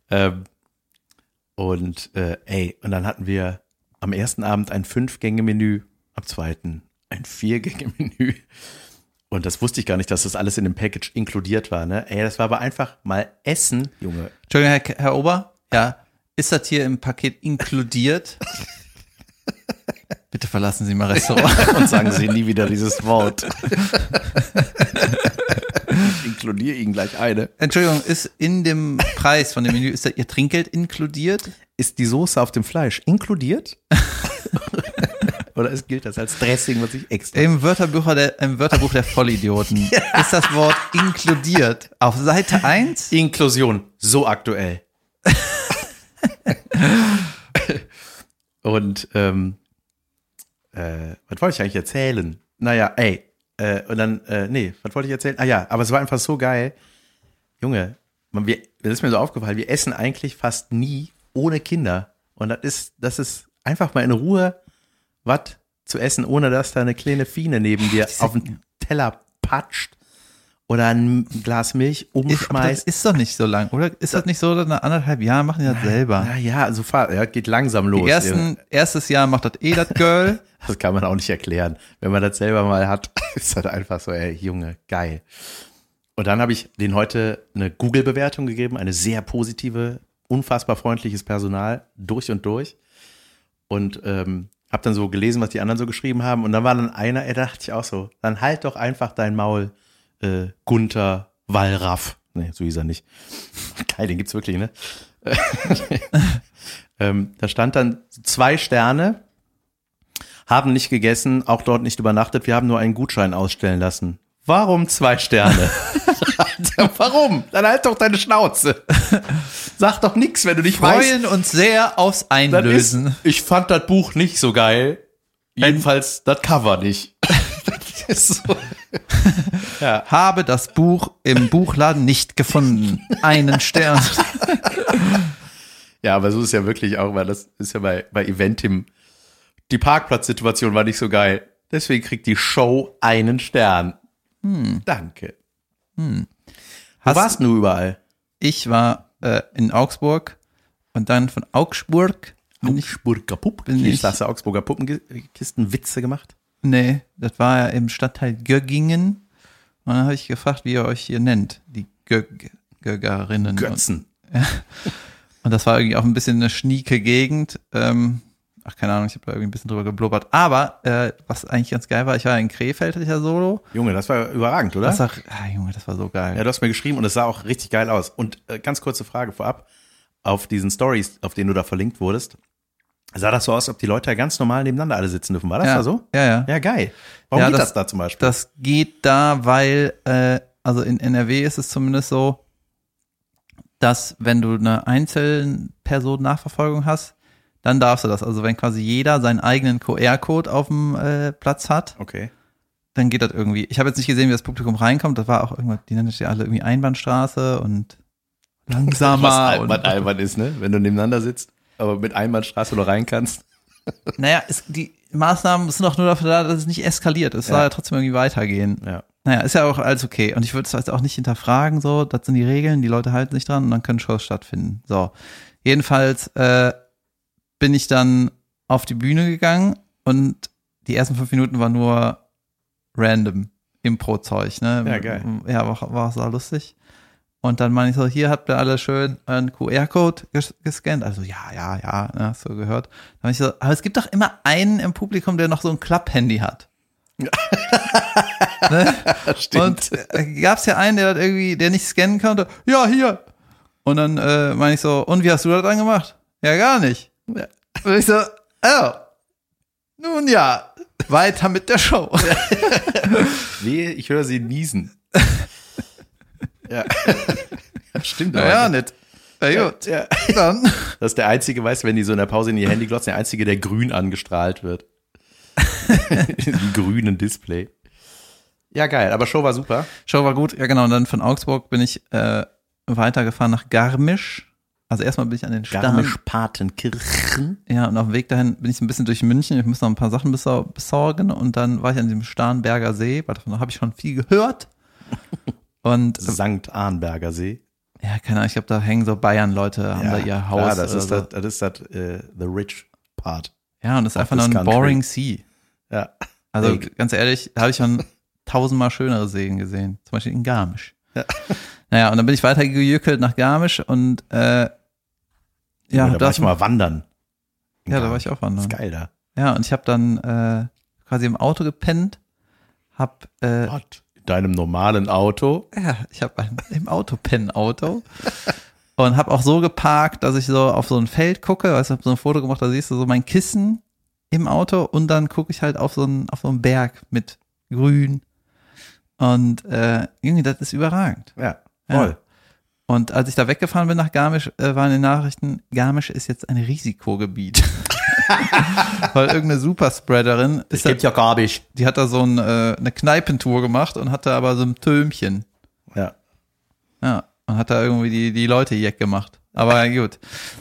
[SPEAKER 2] Ähm, und äh, ey, und dann hatten wir am ersten Abend ein Fünf-Gänge-Menü, am zweiten ein Vier-Gänge-Menü. Und das wusste ich gar nicht, dass das alles in dem Package inkludiert war. Ne? Ey, das war aber einfach mal Essen, Junge.
[SPEAKER 3] Entschuldigung, Herr, Herr Ober, ja, ist das hier im Paket inkludiert? Bitte verlassen Sie mal Restaurant. (laughs)
[SPEAKER 2] Und sagen Sie nie wieder dieses Wort. ich inkludiere Ihnen gleich eine.
[SPEAKER 3] Entschuldigung, ist in dem Preis von dem Menü, ist da Ihr Trinkgeld inkludiert?
[SPEAKER 2] Ist die Soße auf dem Fleisch inkludiert? (laughs) Oder ist, gilt das als Dressing, was ich extra
[SPEAKER 3] Im Wörterbuch der, im Wörterbuch der Vollidioten (laughs) ist das Wort inkludiert auf Seite 1.
[SPEAKER 2] Inklusion, so aktuell. (laughs) Und ähm, äh, was wollte ich eigentlich erzählen? Naja, ey, äh, und dann, äh, nee, was wollte ich erzählen? Ah ja, aber es war einfach so geil. Junge, man, wir, das ist mir so aufgefallen, wir essen eigentlich fast nie ohne Kinder. Und das ist, das ist einfach mal in Ruhe was zu essen, ohne dass da eine kleine Fiene neben dir auf den Teller patscht oder ein Glas Milch
[SPEAKER 3] Ist, das
[SPEAKER 2] umschmeißt.
[SPEAKER 3] ist doch nicht so lang, oder? Ist das nicht so, dass nach anderthalb Jahren machen die das selber?
[SPEAKER 2] Na ja, also fahr, ja, geht langsam los.
[SPEAKER 3] Die ersten, erstes Jahr macht das eh das Girl. (laughs)
[SPEAKER 2] Das kann man auch nicht erklären. Wenn man das selber mal hat, (laughs) ist das einfach so, ey, Junge, geil. Und dann habe ich den heute eine Google-Bewertung gegeben, eine sehr positive, unfassbar freundliches Personal, durch und durch. Und ähm, habe dann so gelesen, was die anderen so geschrieben haben. Und dann war dann einer, er dachte ich auch so, dann halt doch einfach dein Maul, äh, Gunther Wallraff. Nee, so hieß er nicht. (laughs) Geil, den gibt's wirklich, ne? (laughs) ähm, da stand dann zwei Sterne, haben nicht gegessen, auch dort nicht übernachtet, wir haben nur einen Gutschein ausstellen lassen. Warum zwei Sterne? Alter, (laughs) Warum? Dann halt doch deine Schnauze. Sag doch nix, wenn du nicht weißt.
[SPEAKER 3] Freuen uns sehr aufs Einlösen.
[SPEAKER 2] ist, ich fand das Buch nicht so geil. Jedenfalls das Cover nicht. (laughs) das so. (laughs) ja.
[SPEAKER 3] Habe das Buch im Buchladen nicht gefunden. Einen Stern. (laughs)
[SPEAKER 2] ja, aber so ist ja wirklich auch, weil das ist ja bei, bei Eventim. Die Parkplatzsituation war nicht so geil. Deswegen kriegt die Show einen Stern. Danke. Wo
[SPEAKER 3] Hast-
[SPEAKER 2] warst du überall?
[SPEAKER 3] Ich war äh, in Augsburg und dann von Augsburg
[SPEAKER 2] Augsburger Puppenkisten.
[SPEAKER 3] ich-
[SPEAKER 2] Hast du Augsburger Puppenkisten Witze gemacht?
[SPEAKER 3] nee, das war ja im Stadtteil Göggingen. Und dann habe ich gefragt, wie ihr euch hier nennt, die Gög Göggerinnen.
[SPEAKER 2] Götzen.
[SPEAKER 3] Und, (laughs) und das war irgendwie auch ein bisschen eine schnieke Gegend. Ähm, ach keine Ahnung, ich habe da irgendwie ein bisschen drüber geblubbert. Aber äh, was eigentlich ganz geil war, ich war in Krefeld, hatte ich ja Solo.
[SPEAKER 2] Junge, das war überragend, oder?
[SPEAKER 3] Das war, ah, Junge, das war so geil.
[SPEAKER 2] Ja, du hast mir geschrieben und es sah auch richtig geil aus. Und äh, ganz kurze Frage vorab. Auf diesen Stories, auf denen du da verlinkt wurdest, sah das so aus, ob die Leute ja ganz normal nebeneinander alle sitzen dürfen. War das
[SPEAKER 3] ja,
[SPEAKER 2] da so?
[SPEAKER 3] Ja, ja.
[SPEAKER 2] Ja, geil. Warum
[SPEAKER 3] Ja,
[SPEAKER 2] geht
[SPEAKER 3] das-
[SPEAKER 2] das, da zum Beispiel?
[SPEAKER 3] Das geht da, weil, äh, also in NRW ist es zumindest so, dass wenn du eine Einzelperson-Nachverfolgung hast, dann darfst du das. Also wenn quasi jeder seinen eigenen QR-Code auf dem äh, Platz hat,
[SPEAKER 2] okay.
[SPEAKER 3] dann geht das irgendwie. Ich habe jetzt nicht gesehen, wie das Publikum reinkommt. Das war auch irgendwas, die nennen das ja alle irgendwie Einbahnstraße und langsamer.
[SPEAKER 2] Was albern,
[SPEAKER 3] und,
[SPEAKER 2] albern ist, ne? Wenn du nebeneinander sitzt, aber mit Einbahnstraße nur rein kannst. (laughs)
[SPEAKER 3] naja, es, die Maßnahmen sind doch nur dafür da, dass es nicht eskaliert. Es soll
[SPEAKER 2] Ja.
[SPEAKER 3] ja trotzdem irgendwie weitergehen.
[SPEAKER 2] Ja.
[SPEAKER 3] Naja, ist ja auch alles okay. Und ich würde es jetzt auch nicht hinterfragen, so, das sind die Regeln, die Leute halten sich dran und dann können Shows stattfinden. So. Jedenfalls äh, bin ich dann auf die Bühne gegangen und die ersten fünf Minuten war nur random Impro-Zeug, ne?
[SPEAKER 2] Ja, geil.
[SPEAKER 3] Ja, war, war sehr lustig. Und dann meine ich so, hier habt ihr alle schön einen QR-Code ges gescannt. Also ja, ja, ja, ne, hast du gehört. Dann ich so, aber es gibt doch immer einen im Publikum, der noch so ein Klapp-Handy hat. (laughs) ne? Und äh, gab es ja einen, der irgendwie, der nicht scannen konnte. Ja, hier. Und dann äh, meine ich so, und wie hast du das dann gemacht? Ja, gar nicht. Und ich so, oh, nun ja, weiter mit der Show. (laughs)
[SPEAKER 2] Wehe, ich höre sie niesen. (laughs) ja. (laughs) Stimmt
[SPEAKER 3] Naja,
[SPEAKER 2] aber.
[SPEAKER 3] nicht. Na gut,
[SPEAKER 2] Ja.
[SPEAKER 3] dann.
[SPEAKER 2] Das ist der einzige, weißt du, wenn die so in der Pause in ihr Handy glotzen, der einzige, der grün angestrahlt wird. Im grünen Display. Ja, geil, aber Show war super.
[SPEAKER 3] Show war gut, ja genau. Und dann von Augsburg bin ich äh, weitergefahren nach Garmisch. Also erstmal bin ich an den Start.
[SPEAKER 2] Garmisch-Partenkirchen.
[SPEAKER 3] Ja, und auf dem Weg dahin bin ich so ein bisschen durch München. Ich muss noch ein paar Sachen besor- besorgen. Und dann war ich an diesem Starnberger See, weil davon habe ich schon viel gehört. (laughs) Und äh,
[SPEAKER 2] Sankt Arnberger See.
[SPEAKER 3] ja, keine Ahnung, ich glaube, da hängen so Bayern-Leute, haben da ihr Haus.
[SPEAKER 2] Ja, das ist
[SPEAKER 3] so.
[SPEAKER 2] das, das ist das, äh, the rich part.
[SPEAKER 3] ja, und das ist einfach nur ein
[SPEAKER 2] country.
[SPEAKER 3] boring Sea.
[SPEAKER 2] Ja.
[SPEAKER 3] Also
[SPEAKER 2] Ey.
[SPEAKER 3] ganz ehrlich, da habe ich schon tausendmal schönere Seen gesehen. Zum Beispiel in Garmisch.
[SPEAKER 2] Ja.
[SPEAKER 3] Naja, und dann bin ich weitergejückelt nach Garmisch und äh, ja,
[SPEAKER 2] da war ich mal wandern.
[SPEAKER 3] ja, da war ich auch wandern.
[SPEAKER 2] ist geil da.
[SPEAKER 3] Ja, und ich habe dann äh, quasi im Auto gepennt, hab äh,
[SPEAKER 2] Gott. In deinem normalen Auto.
[SPEAKER 3] ja, ich habe im Auto Pen-Auto (laughs) und habe auch so geparkt, dass ich so auf so ein Feld gucke, weißt du, hab so ein Foto gemacht, da siehst du so mein Kissen im Auto und dann gucke ich halt auf so einen auf so einen Berg mit Grün und äh, irgendwie das ist überragend.
[SPEAKER 2] Ja,
[SPEAKER 3] Ja.
[SPEAKER 2] voll.
[SPEAKER 3] Und als ich da weggefahren bin nach Garmisch, äh, waren die Nachrichten, Garmisch ist jetzt ein Risikogebiet. (laughs) Weil irgendeine Superspreaderin ist da,
[SPEAKER 2] ja Garmisch.
[SPEAKER 3] die hat da so ein, äh, eine Kneipentour gemacht und hatte aber so ein Tömchen.
[SPEAKER 2] Ja.
[SPEAKER 3] Ja, und hat da irgendwie die, die Leute jeck gemacht. Aber ja, gut.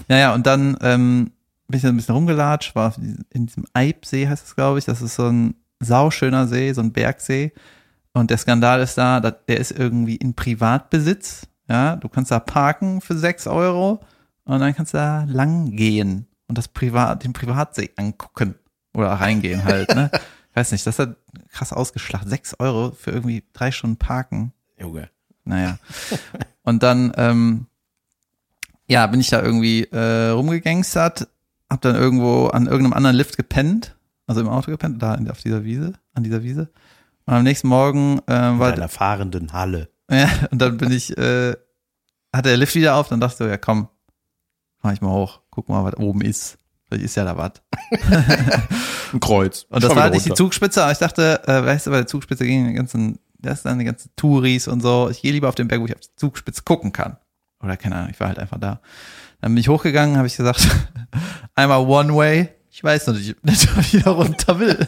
[SPEAKER 3] Naja, und dann ähm, bin ich da ein bisschen rumgelatscht, war in diesem Eibsee, heißt es, glaube ich. Das ist so ein sauschöner See, so ein Bergsee. Und der Skandal ist da, der ist irgendwie in Privatbesitz. Ja, du kannst da parken für sechs Euro und dann kannst du da lang gehen und das Privat, den Privatsee angucken. Oder reingehen halt, ne? Ich (laughs) weiß nicht, das hat krass ausgeschlacht. Sechs Euro für irgendwie drei Stunden parken.
[SPEAKER 2] Junge.
[SPEAKER 3] Naja. (laughs) Und dann, ähm, ja, bin ich da irgendwie äh, rumgegangstert, hab dann irgendwo an irgendeinem anderen Lift gepennt, also im Auto gepennt, da auf dieser Wiese, an dieser Wiese. Und am nächsten Morgen äh,
[SPEAKER 2] In
[SPEAKER 3] war,
[SPEAKER 2] einer fahrenden Halle.
[SPEAKER 3] ja, und dann bin ich, äh, hatte der Lift wieder auf, dann dachte ich so, ja komm, fahr ich mal hoch, guck mal, was oben ist. Vielleicht ist ja da was. (laughs)
[SPEAKER 2] Ein Kreuz.
[SPEAKER 3] Und das
[SPEAKER 2] Schau
[SPEAKER 3] war nicht die. Zugspitze, aber ich dachte, äh, weißt du, bei der Zugspitze gingen die ganzen, das sind die ganzen Touris und so. Ich gehe lieber auf den Berg, wo ich auf die Zugspitze gucken kann. Oder keine Ahnung, ich war halt einfach da. Dann bin ich hochgegangen, habe ich gesagt, (laughs) einmal One Way. Ich weiß natürlich nicht, ob ich wieder runter will.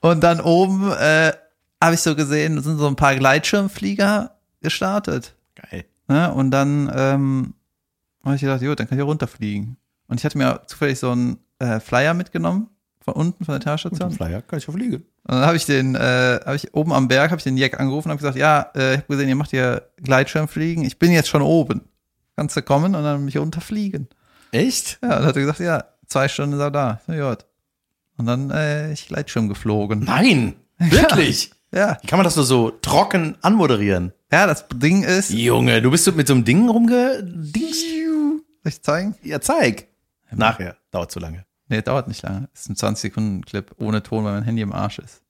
[SPEAKER 3] Und dann oben äh, habe ich so gesehen, sind so ein paar Gleitschirmflieger gestartet.
[SPEAKER 2] Geil.
[SPEAKER 3] Ne? Und dann ähm, habe ich gedacht, jo, dann kann ich ja runterfliegen. Und ich hatte mir zufällig so einen äh, Flyer mitgenommen, von unten, von der
[SPEAKER 2] dem Flyer kann ich ja fliegen.
[SPEAKER 3] Und dann habe ich den, äh, habe ich oben am Berg, habe ich den Jack angerufen und habe gesagt, ja, äh, ich habe gesehen, ihr macht hier Gleitschirmfliegen. Ich bin jetzt schon oben. Kannst du kommen und dann mich runterfliegen?
[SPEAKER 2] Echt?
[SPEAKER 3] Ja, und dann hat er gesagt, ja, zwei Stunden ist er da. So, gut. Und dann äh, ich Gleitschirm geflogen.
[SPEAKER 2] Nein. (laughs) Wirklich?
[SPEAKER 3] Ja.
[SPEAKER 2] Wie kann man das nur so trocken anmoderieren?
[SPEAKER 3] Ja, das Ding ist, soll
[SPEAKER 2] Junge, du bist so mit so einem Ding rumgedingst?
[SPEAKER 3] ich zeigen?
[SPEAKER 2] Ja, zeig. Nachher. Dauert zu lange.
[SPEAKER 3] Nee, dauert nicht lange. Ist ein 20-Sekunden-Clip ohne Ton, weil mein Handy im Arsch ist.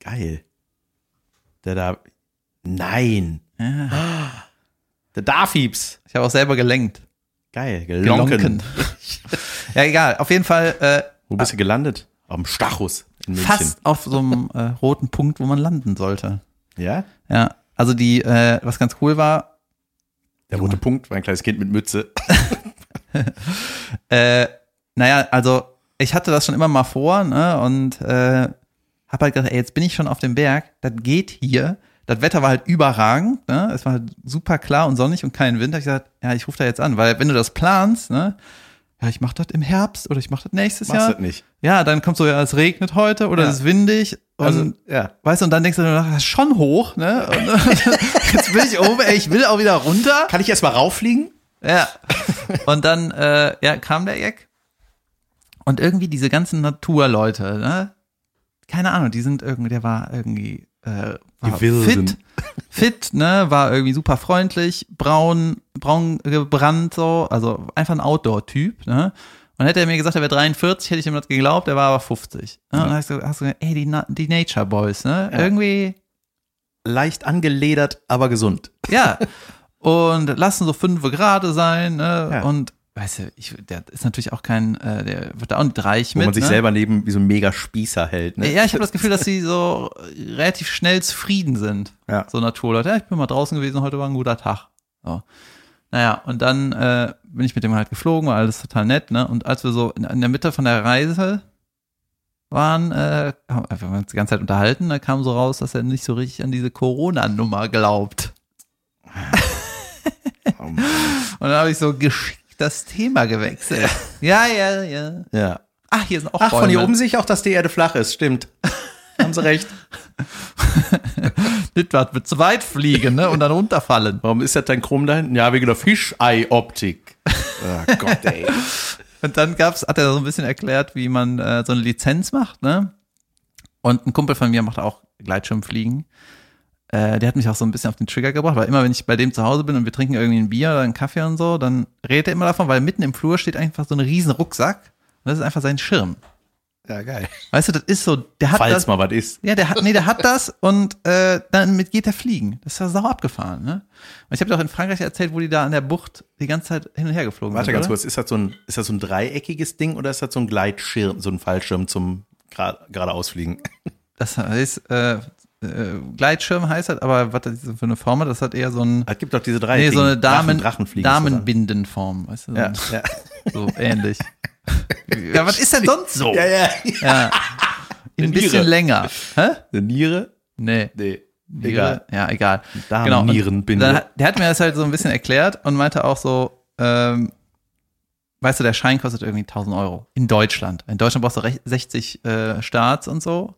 [SPEAKER 2] Geil. Der da. Nein.
[SPEAKER 3] Ja. (gasps)
[SPEAKER 2] Der Darfieps.
[SPEAKER 3] Ich habe auch selber gelenkt.
[SPEAKER 2] Geil. Gelonken.
[SPEAKER 3] Gelonken. (laughs) ja, egal. Auf jeden Fall äh,
[SPEAKER 2] Wo bist du gelandet? Auf dem Stachus in München.
[SPEAKER 3] fast auf so einem äh, roten Punkt, wo man landen sollte.
[SPEAKER 2] Ja?
[SPEAKER 3] Ja, also die, äh, was ganz cool war,
[SPEAKER 2] Der rote Punkt war ein kleines Kind mit Mütze. (laughs)
[SPEAKER 3] äh, naja, also ich hatte das schon immer mal vor, ne, und äh, hab halt gedacht, ey, jetzt bin ich schon auf dem Berg, das geht hier. Das Wetter war halt überragend, ne? Es war halt super klar und sonnig und kein Wind. Da hab ich gesagt, ja, ich rufe da jetzt an, weil wenn du das planst, ne, ja, ich mach das im Herbst oder ich mach das nächstes
[SPEAKER 2] Machst
[SPEAKER 3] Jahr.
[SPEAKER 2] das nicht.
[SPEAKER 3] Ja, dann kommt so, ja, es regnet heute oder
[SPEAKER 2] Ja.
[SPEAKER 3] es ist windig und
[SPEAKER 2] Also, ja.
[SPEAKER 3] weißt du, und dann denkst du, dir, das ist schon hoch, ne? (laughs) Jetzt will ich oben, ey, ich will auch wieder runter.
[SPEAKER 2] Kann ich erst mal rauffliegen?
[SPEAKER 3] Ja. Und dann äh, ja, kam der Jack. Und irgendwie diese ganzen Naturleute, ne? Keine Ahnung, die sind irgendwie, der war irgendwie äh, war fit, (laughs) fit, ne? War irgendwie super freundlich, braun, braun gebrannt so, also einfach ein Outdoor-Typ, ne? Und hätte er mir gesagt, er wäre 43, hätte ich ihm das geglaubt, er war aber 50. Ne? Und dann hast du, hast du gesagt, ey, die, Na- die Nature Boys, ne?
[SPEAKER 2] Ja.
[SPEAKER 3] Irgendwie,
[SPEAKER 2] Leicht angeledert, aber gesund.
[SPEAKER 3] ja. (laughs) Und lassen so fünf gerade sein, ne?
[SPEAKER 2] Ja.
[SPEAKER 3] Und weißt du, ich, der ist natürlich auch kein, äh, der wird da auch nicht reich
[SPEAKER 2] Wo
[SPEAKER 3] mit.
[SPEAKER 2] man sich
[SPEAKER 3] ne?
[SPEAKER 2] selber neben wie so ein mega Spießer hält. Ne?
[SPEAKER 3] Ja, ich habe das Gefühl, dass sie so relativ schnell zufrieden sind.
[SPEAKER 2] Ja.
[SPEAKER 3] So Naturleute. Ja, ich bin mal draußen gewesen, heute war ein guter Tag. So. Naja, und dann äh, bin ich mit dem halt geflogen, war alles total nett, ne? Und als wir so in, in der Mitte von der Reise waren, äh, haben wir uns die ganze Zeit unterhalten, da kam so raus, dass er nicht so richtig an diese Corona-Nummer glaubt.
[SPEAKER 2] Oh (laughs)
[SPEAKER 3] Und dann habe ich so geschickt das Thema gewechselt. Ja, ja, ja.
[SPEAKER 2] Ja.
[SPEAKER 3] Ach, hier sind auch
[SPEAKER 2] Ach, von hier
[SPEAKER 3] Bäume.
[SPEAKER 2] oben sehe ich auch, dass die Erde flach ist. Stimmt. Haben sie recht. (laughs)
[SPEAKER 3] Nicht was mit zweit fliegen, ne? Und dann runterfallen.
[SPEAKER 2] Warum ist das denn krumm da hinten? Ja, wegen der Fischei-Optik. Oh (laughs) Gott, ey.
[SPEAKER 3] Und dann gab's, hat er so ein bisschen erklärt, wie man äh, so eine Lizenz macht, ne? Und ein Kumpel von mir macht auch Gleitschirmfliegen. Äh, der hat mich auch so ein bisschen auf den Trigger gebracht, weil immer wenn ich bei dem zu Hause bin und wir trinken irgendwie ein Bier oder einen Kaffee und so, dann redet er immer davon, weil mitten im Flur steht einfach so ein riesen Rucksack. Und das ist einfach sein Schirm.
[SPEAKER 2] Ja, geil.
[SPEAKER 3] Weißt du, das ist so, der hat
[SPEAKER 2] Falls
[SPEAKER 3] das,
[SPEAKER 2] mal was ist.
[SPEAKER 3] ja, der hat, nee, der hat das und äh, damit geht er fliegen. Das ist ja sau abgefahren, ne? Und ich habe dir auch in Frankreich erzählt, wo die da an der Bucht die ganze Zeit hin und her geflogen
[SPEAKER 2] Warte
[SPEAKER 3] sind.
[SPEAKER 2] ganz
[SPEAKER 3] oder?
[SPEAKER 2] kurz, ist das, so ein, ist das so ein dreieckiges Ding oder ist das so ein Gleitschirm, so ein Fallschirm zum gra- geradeausfliegen?
[SPEAKER 3] Das heißt, äh, äh, Gleitschirm heißt das, aber was das für eine Form das hat eher so ein,
[SPEAKER 2] Es gibt doch diese drei
[SPEAKER 3] nee, so eine
[SPEAKER 2] Drachen,
[SPEAKER 3] Damen,
[SPEAKER 2] das
[SPEAKER 3] Damenbindenform, weißt du? So.
[SPEAKER 2] Ja, ja.
[SPEAKER 3] so ähnlich. (laughs) ja, was ist denn sonst so?
[SPEAKER 2] ja, ja.
[SPEAKER 3] Ja. (laughs) Ein bisschen länger. Hä?
[SPEAKER 2] Eine Niere?
[SPEAKER 3] Nee.
[SPEAKER 2] Nee. Egal.
[SPEAKER 3] Ja, egal.
[SPEAKER 2] Damen-
[SPEAKER 3] Genau.
[SPEAKER 2] Nierenbinde.
[SPEAKER 3] dann Der hat mir das halt so ein bisschen erklärt und meinte auch so, ähm, weißt du, der Schein kostet irgendwie 1000 Euro. In Deutschland. In Deutschland brauchst du rech- 60 äh, Staats und so.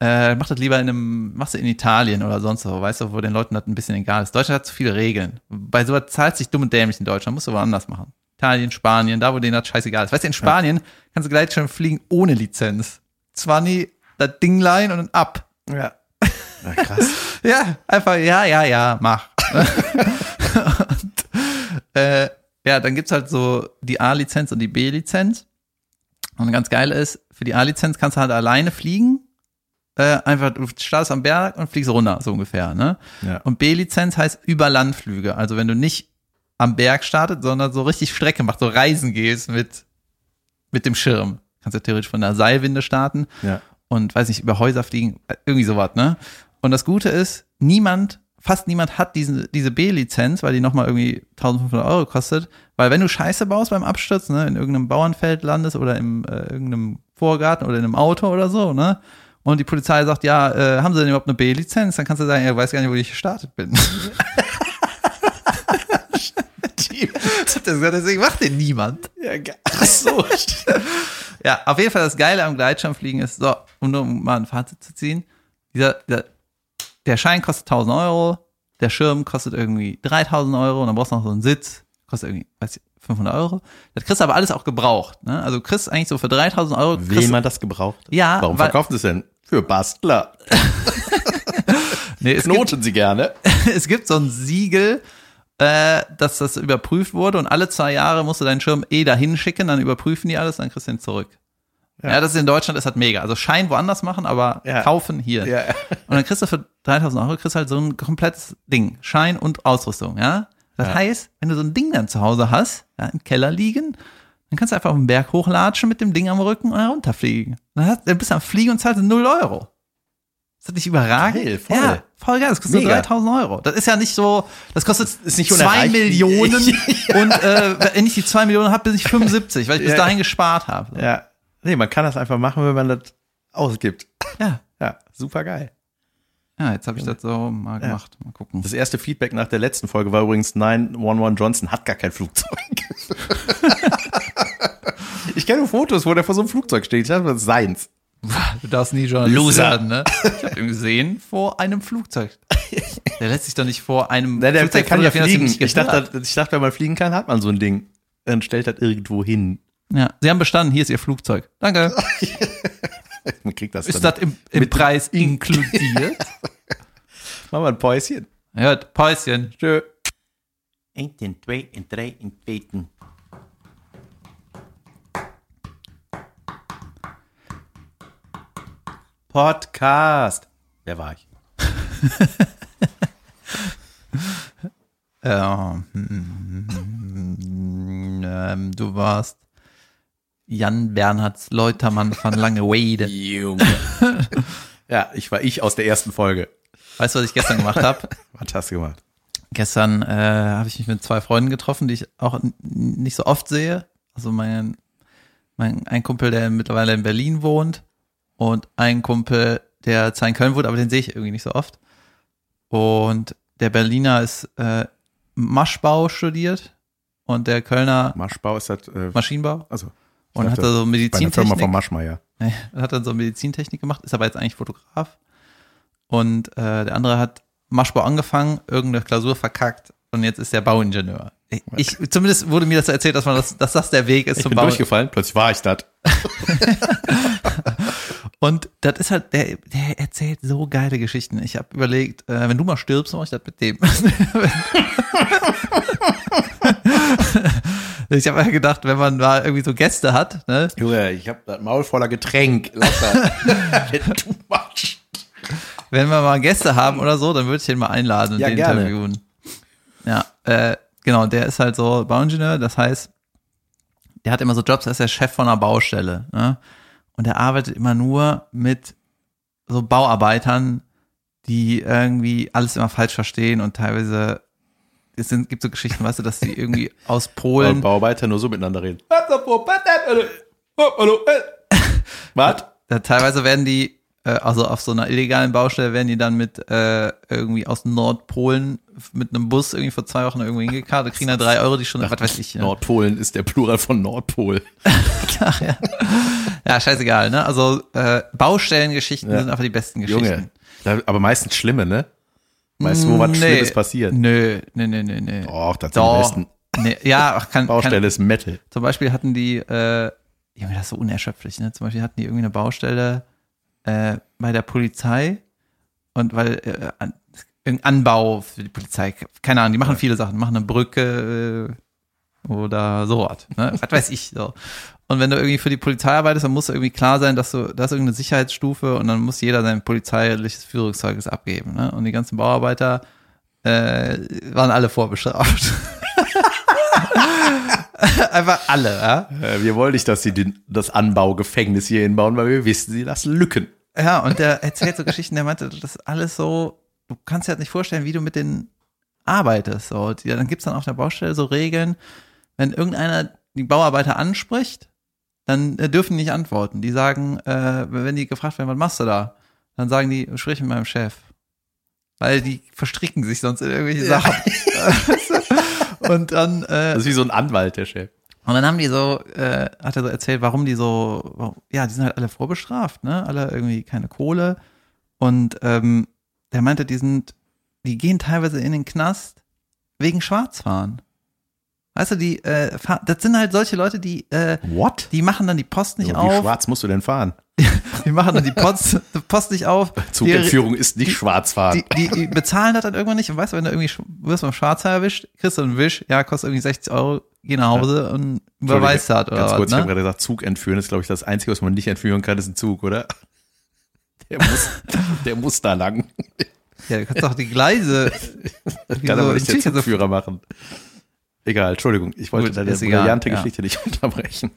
[SPEAKER 3] Äh, mach das lieber in einem, machst du in Italien oder sonst wo, weißt du, wo den Leuten das ein bisschen egal ist. Deutschland hat zu viele Regeln. Bei sowas zahlt sich dumm und dämlich in Deutschland, musst du woanders machen. Italien, Spanien, da wo denen das scheißegal ist. Weißt du, in Spanien kannst du gleich schon fliegen ohne Lizenz. 20, das Dinglein und dann ab.
[SPEAKER 2] Ja. Na, krass. (laughs)
[SPEAKER 3] Ja, einfach, ja, ja, ja, mach. (laughs) und, äh, ja, dann gibt's halt so die A-Lizenz und die B-Lizenz. Und ganz geil ist, für die A-Lizenz kannst du halt alleine fliegen. Äh, einfach, du startest am Berg und fliegst runter, so ungefähr, ne?
[SPEAKER 2] Ja.
[SPEAKER 3] Und B-Lizenz heißt über Landflüge. Also wenn du nicht am Berg startet, sondern so richtig Strecke machst, so Reisen gehst mit, mit dem Schirm. Kannst du theoretisch von der Seilwinde starten
[SPEAKER 2] Ja.
[SPEAKER 3] und weiß nicht, über Häuser fliegen, äh, irgendwie sowas, ne? Und das Gute ist, niemand, fast niemand hat diese, diese B-Lizenz, weil die nochmal irgendwie 1500 Euro kostet, weil wenn du Scheiße baust beim Absturz, ne, in irgendeinem Bauernfeld landest oder im äh, irgendeinem Vorgarten oder in einem Auto oder so, ne? Und die Polizei sagt, ja, äh, haben sie denn überhaupt eine B-Lizenz? Dann kannst du sagen, ja, ich weiß gar nicht, wo ich gestartet bin. (laughs) Deswegen macht den niemand.
[SPEAKER 2] Ja, ach so. (laughs)
[SPEAKER 3] Ja, auf jeden Fall das Geile am Gleitschirmfliegen ist, so, um nur mal ein Fazit zu ziehen, dieser, der, der Schein kostet 1000 Euro, der Schirm kostet irgendwie 3000 Euro und dann brauchst du noch so einen Sitz, kostet irgendwie, weiß ich, 500 Euro. Das kriegst du aber alles auch gebraucht, ne? Also kriegst eigentlich so für 3000 Euro,
[SPEAKER 2] Will man das gebraucht?
[SPEAKER 3] Ja,
[SPEAKER 2] Warum
[SPEAKER 3] weil-
[SPEAKER 2] verkaufen sie es denn? Für Bastler. (laughs)
[SPEAKER 3] nee, es gibt,
[SPEAKER 2] Knoten sie gerne. (laughs)
[SPEAKER 3] es gibt so ein Siegel äh, dass das überprüft wurde und alle zwei Jahre musst du deinen Schirm eh dahin schicken, dann überprüfen die alles, dann kriegst du ihn zurück. Ja, das ist in Deutschland ist halt mega. Also Schein woanders machen, aber
[SPEAKER 2] Ja.
[SPEAKER 3] kaufen hier.
[SPEAKER 2] Ja.
[SPEAKER 3] Und dann kriegst du für 3000 Euro kriegst halt so ein komplettes Ding. Schein und Ausrüstung, ja. Das
[SPEAKER 2] Ja.
[SPEAKER 3] heißt, wenn du so ein Ding dann zu Hause hast, ja, im Keller liegen, dann kannst du einfach auf den Berg hochlatschen mit dem Ding am Rücken und herunterfliegen. Dann, hast, dann bist du am Fliegen und zahlst 0 Euro. Ist das nicht überragend?
[SPEAKER 2] Geil, voll.
[SPEAKER 3] Ja, voll geil. Das kostet nur
[SPEAKER 2] Mega.
[SPEAKER 3] 3000 Euro. Das ist ja nicht so, das kostet
[SPEAKER 2] ist nicht
[SPEAKER 3] 2
[SPEAKER 2] unerreicht.
[SPEAKER 3] Millionen (laughs) und äh, wenn ich die 2 Millionen habe, bin ich 75, weil ich bis
[SPEAKER 2] Ja.
[SPEAKER 3] dahin gespart habe.
[SPEAKER 2] Ja. Nee, man kann das einfach machen, wenn man das ausgibt.
[SPEAKER 3] Ja,
[SPEAKER 2] Ja, super geil.
[SPEAKER 3] ja jetzt habe ich das so mal gemacht. Mal gucken.
[SPEAKER 2] Das erste Feedback nach der letzten Folge war übrigens 911 Johnson hat gar kein Flugzeug. (laughs) ich kenne Fotos, wo der vor so einem Flugzeug steht. Ich dachte, das ist seins.
[SPEAKER 3] Du darfst nie Journalist
[SPEAKER 2] Loser.
[SPEAKER 3] werden, ne? Ich habe ihn gesehen vor einem Flugzeug. Der lässt sich doch nicht vor einem
[SPEAKER 2] Nein, der, der
[SPEAKER 3] Flugzeug
[SPEAKER 2] kann ja fliegen. Ich dachte, ich dachte, wenn man fliegen kann, hat man so ein Ding. Dann stellt das irgendwo hin.
[SPEAKER 3] ja, Sie haben bestanden, hier ist Ihr Flugzeug. Danke. (laughs)
[SPEAKER 2] Man kriegt das
[SPEAKER 3] Ist
[SPEAKER 2] dann.
[SPEAKER 3] das im, im Preis inkludiert? (laughs)
[SPEAKER 2] Machen wir ein Päuschen.
[SPEAKER 3] Ja, Päuschen.
[SPEAKER 2] Tschö.
[SPEAKER 1] In den zwei, drei, in
[SPEAKER 2] Podcast. Wer war ich? (laughs)
[SPEAKER 3] Ja, hm, ähm, du warst Jan Bernhards Leutermann von Langeweide. (laughs)
[SPEAKER 2] Junge. ja, ich war ich aus der ersten Folge.
[SPEAKER 3] Weißt du, was ich gestern gemacht habe? (laughs)
[SPEAKER 2] Was hast du gemacht?
[SPEAKER 3] Gestern äh, habe ich mich mit zwei Freunden getroffen, die ich auch nicht so oft sehe. Also mein, mein ein Kumpel, der mittlerweile in Berlin wohnt und ein Kumpel, der zwar in Köln wohnt, aber den sehe ich irgendwie nicht so oft. Und der Berliner ist äh, Maschbau studiert und der Kölner
[SPEAKER 2] Maschbau ist das. Äh,
[SPEAKER 3] Maschinenbau
[SPEAKER 2] also,
[SPEAKER 3] und hat da so
[SPEAKER 2] bei einer Firma von
[SPEAKER 3] Medizintechnik.
[SPEAKER 2] Maschmeyer. (laughs)
[SPEAKER 3] Nee, hat dann so Medizintechnik gemacht, ist aber jetzt eigentlich Fotograf. Und äh, der andere hat Maschbau angefangen, irgendeine Klausur verkackt und jetzt ist der Bauingenieur. Ich, zumindest wurde mir das erzählt, dass man das, dass das der Weg ist
[SPEAKER 2] Ich
[SPEAKER 3] zum
[SPEAKER 2] bin
[SPEAKER 3] Bau.
[SPEAKER 2] durchgefallen, plötzlich war ich das. (laughs)
[SPEAKER 3] Und das ist halt, der, der erzählt so geile Geschichten. Ich habe überlegt, äh, wenn du mal stirbst, mach ich das mit dem. (laughs) ich habe mir gedacht, wenn man mal irgendwie so Gäste hat, ne,
[SPEAKER 2] Junge, ich hab das Maul voller Getränk. Lass das. (laughs) Too much.
[SPEAKER 3] wenn wir mal Gäste haben oder so, dann würde ich den mal einladen und
[SPEAKER 2] Ja,
[SPEAKER 3] den
[SPEAKER 2] gerne.
[SPEAKER 3] interviewen. Ja, äh, genau, der ist halt so Bauingenieur, das heißt, der hat immer so Jobs, er ist der Chef von einer Baustelle. Ne? Und er arbeitet immer nur mit so Bauarbeitern, die irgendwie alles immer falsch verstehen und teilweise es sind, gibt so Geschichten, weißt du, dass die irgendwie (laughs) aus
[SPEAKER 2] Und
[SPEAKER 3] Polen
[SPEAKER 2] Bauarbeiter nur so miteinander reden. (laughs) Was?
[SPEAKER 3] Teilweise werden die, äh, also auf so einer illegalen Baustelle werden die dann mit äh, irgendwie aus Nordpolen mit einem Bus irgendwie vor zwei Wochen irgendwo hingekarrt, kriegen da drei Euro die Stunde, was weiß ich. Ja.
[SPEAKER 2] Nordpolen ist der Plural von Nordpol. (laughs)
[SPEAKER 3] Ach, ja. Ja, scheißegal, ne? Also äh, Baustellengeschichten
[SPEAKER 2] Ja.
[SPEAKER 3] sind einfach die besten Geschichten.
[SPEAKER 2] Junge. Aber meistens schlimme, ne? Weißt du, wo was
[SPEAKER 3] Nee.
[SPEAKER 2] Schlimmes passiert?
[SPEAKER 3] Nö, nee, nee, nee, nee.
[SPEAKER 2] Och, das sind die besten.
[SPEAKER 3] Nee, ja, ach, kann,
[SPEAKER 2] Baustelle
[SPEAKER 3] kann,
[SPEAKER 2] ist Metal.
[SPEAKER 3] Zum Beispiel hatten die, äh, Junge, das ist so unerschöpflich, ne? Zum Beispiel hatten die irgendwie eine Baustelle äh, bei der Polizei und weil äh, an, irgendein Anbau für die Polizei, keine Ahnung, die machen viele Sachen, machen eine Brücke äh, oder sowas, ne? Was weiß ich so. Und wenn du irgendwie für die Polizei arbeitest, dann muss irgendwie klar sein, dass du, da ist irgendeine Sicherheitsstufe und dann muss jeder sein polizeiliches Führungszeugnis abgeben, ne? Und die ganzen Bauarbeiter äh, waren alle vorbestraft. (laughs) Einfach alle, ja?
[SPEAKER 2] Äh, wir wollen nicht, dass sie den, das Anbaugefängnis hier hinbauen, weil wir wissen, sie lassen Lücken.
[SPEAKER 3] Ja, und der erzählt so Geschichten, der meinte, das ist alles so, du kannst dir halt nicht vorstellen, wie du mit denen arbeitest. So. Die, dann gibt's dann auf der Baustelle so Regeln, wenn irgendeiner die Bauarbeiter anspricht, dann äh, dürfen die nicht antworten. Die sagen, äh, wenn die gefragt werden, was machst du da? Dann sagen die, sprich mit meinem Chef. Weil die verstricken sich sonst in irgendwelche Sachen. (laughs) und dann, äh,
[SPEAKER 2] Das ist wie so ein Anwalt, der Chef.
[SPEAKER 3] und dann haben die so, äh, hat er so erzählt, warum die so, warum, ja, die sind halt alle vorbestraft, ne? Alle irgendwie keine Kohle. Und ähm, der meinte, die sind, die gehen teilweise in den Knast wegen Schwarzfahren. Weißt du, die, äh, das sind halt solche Leute, die, äh,
[SPEAKER 2] What?
[SPEAKER 3] die machen dann die Post nicht
[SPEAKER 2] Wie
[SPEAKER 3] auf.
[SPEAKER 2] schwarz musst du denn fahren? (laughs)
[SPEAKER 3] die machen dann die Post, die Post nicht auf.
[SPEAKER 2] Zugentführung ist nicht Schwarzfahren.
[SPEAKER 3] Die, die, die bezahlen das dann irgendwann nicht. Und weißt du, wenn du irgendwie wirst beim Schwarzer erwischt, kriegst du einen Wisch, ja, kostet irgendwie 60 Euro, geh nach Hause und überweist das oder
[SPEAKER 2] Ganz
[SPEAKER 3] was,
[SPEAKER 2] kurz, ich habe
[SPEAKER 3] ne?
[SPEAKER 2] gerade gesagt, Zug entführen ist, glaube ich, das Einzige, was man nicht entführen kann, ist ein Zug, oder? (laughs) Der muss, der muss da lang.
[SPEAKER 3] Ja, du kannst doch die Gleise.
[SPEAKER 2] Kann aber nicht der Zugführer machen. Egal, Entschuldigung, ich wollte
[SPEAKER 3] Gut,
[SPEAKER 2] deine
[SPEAKER 3] ist egal,
[SPEAKER 2] brillante
[SPEAKER 3] ja.
[SPEAKER 2] Geschichte nicht (laughs) unterbrechen.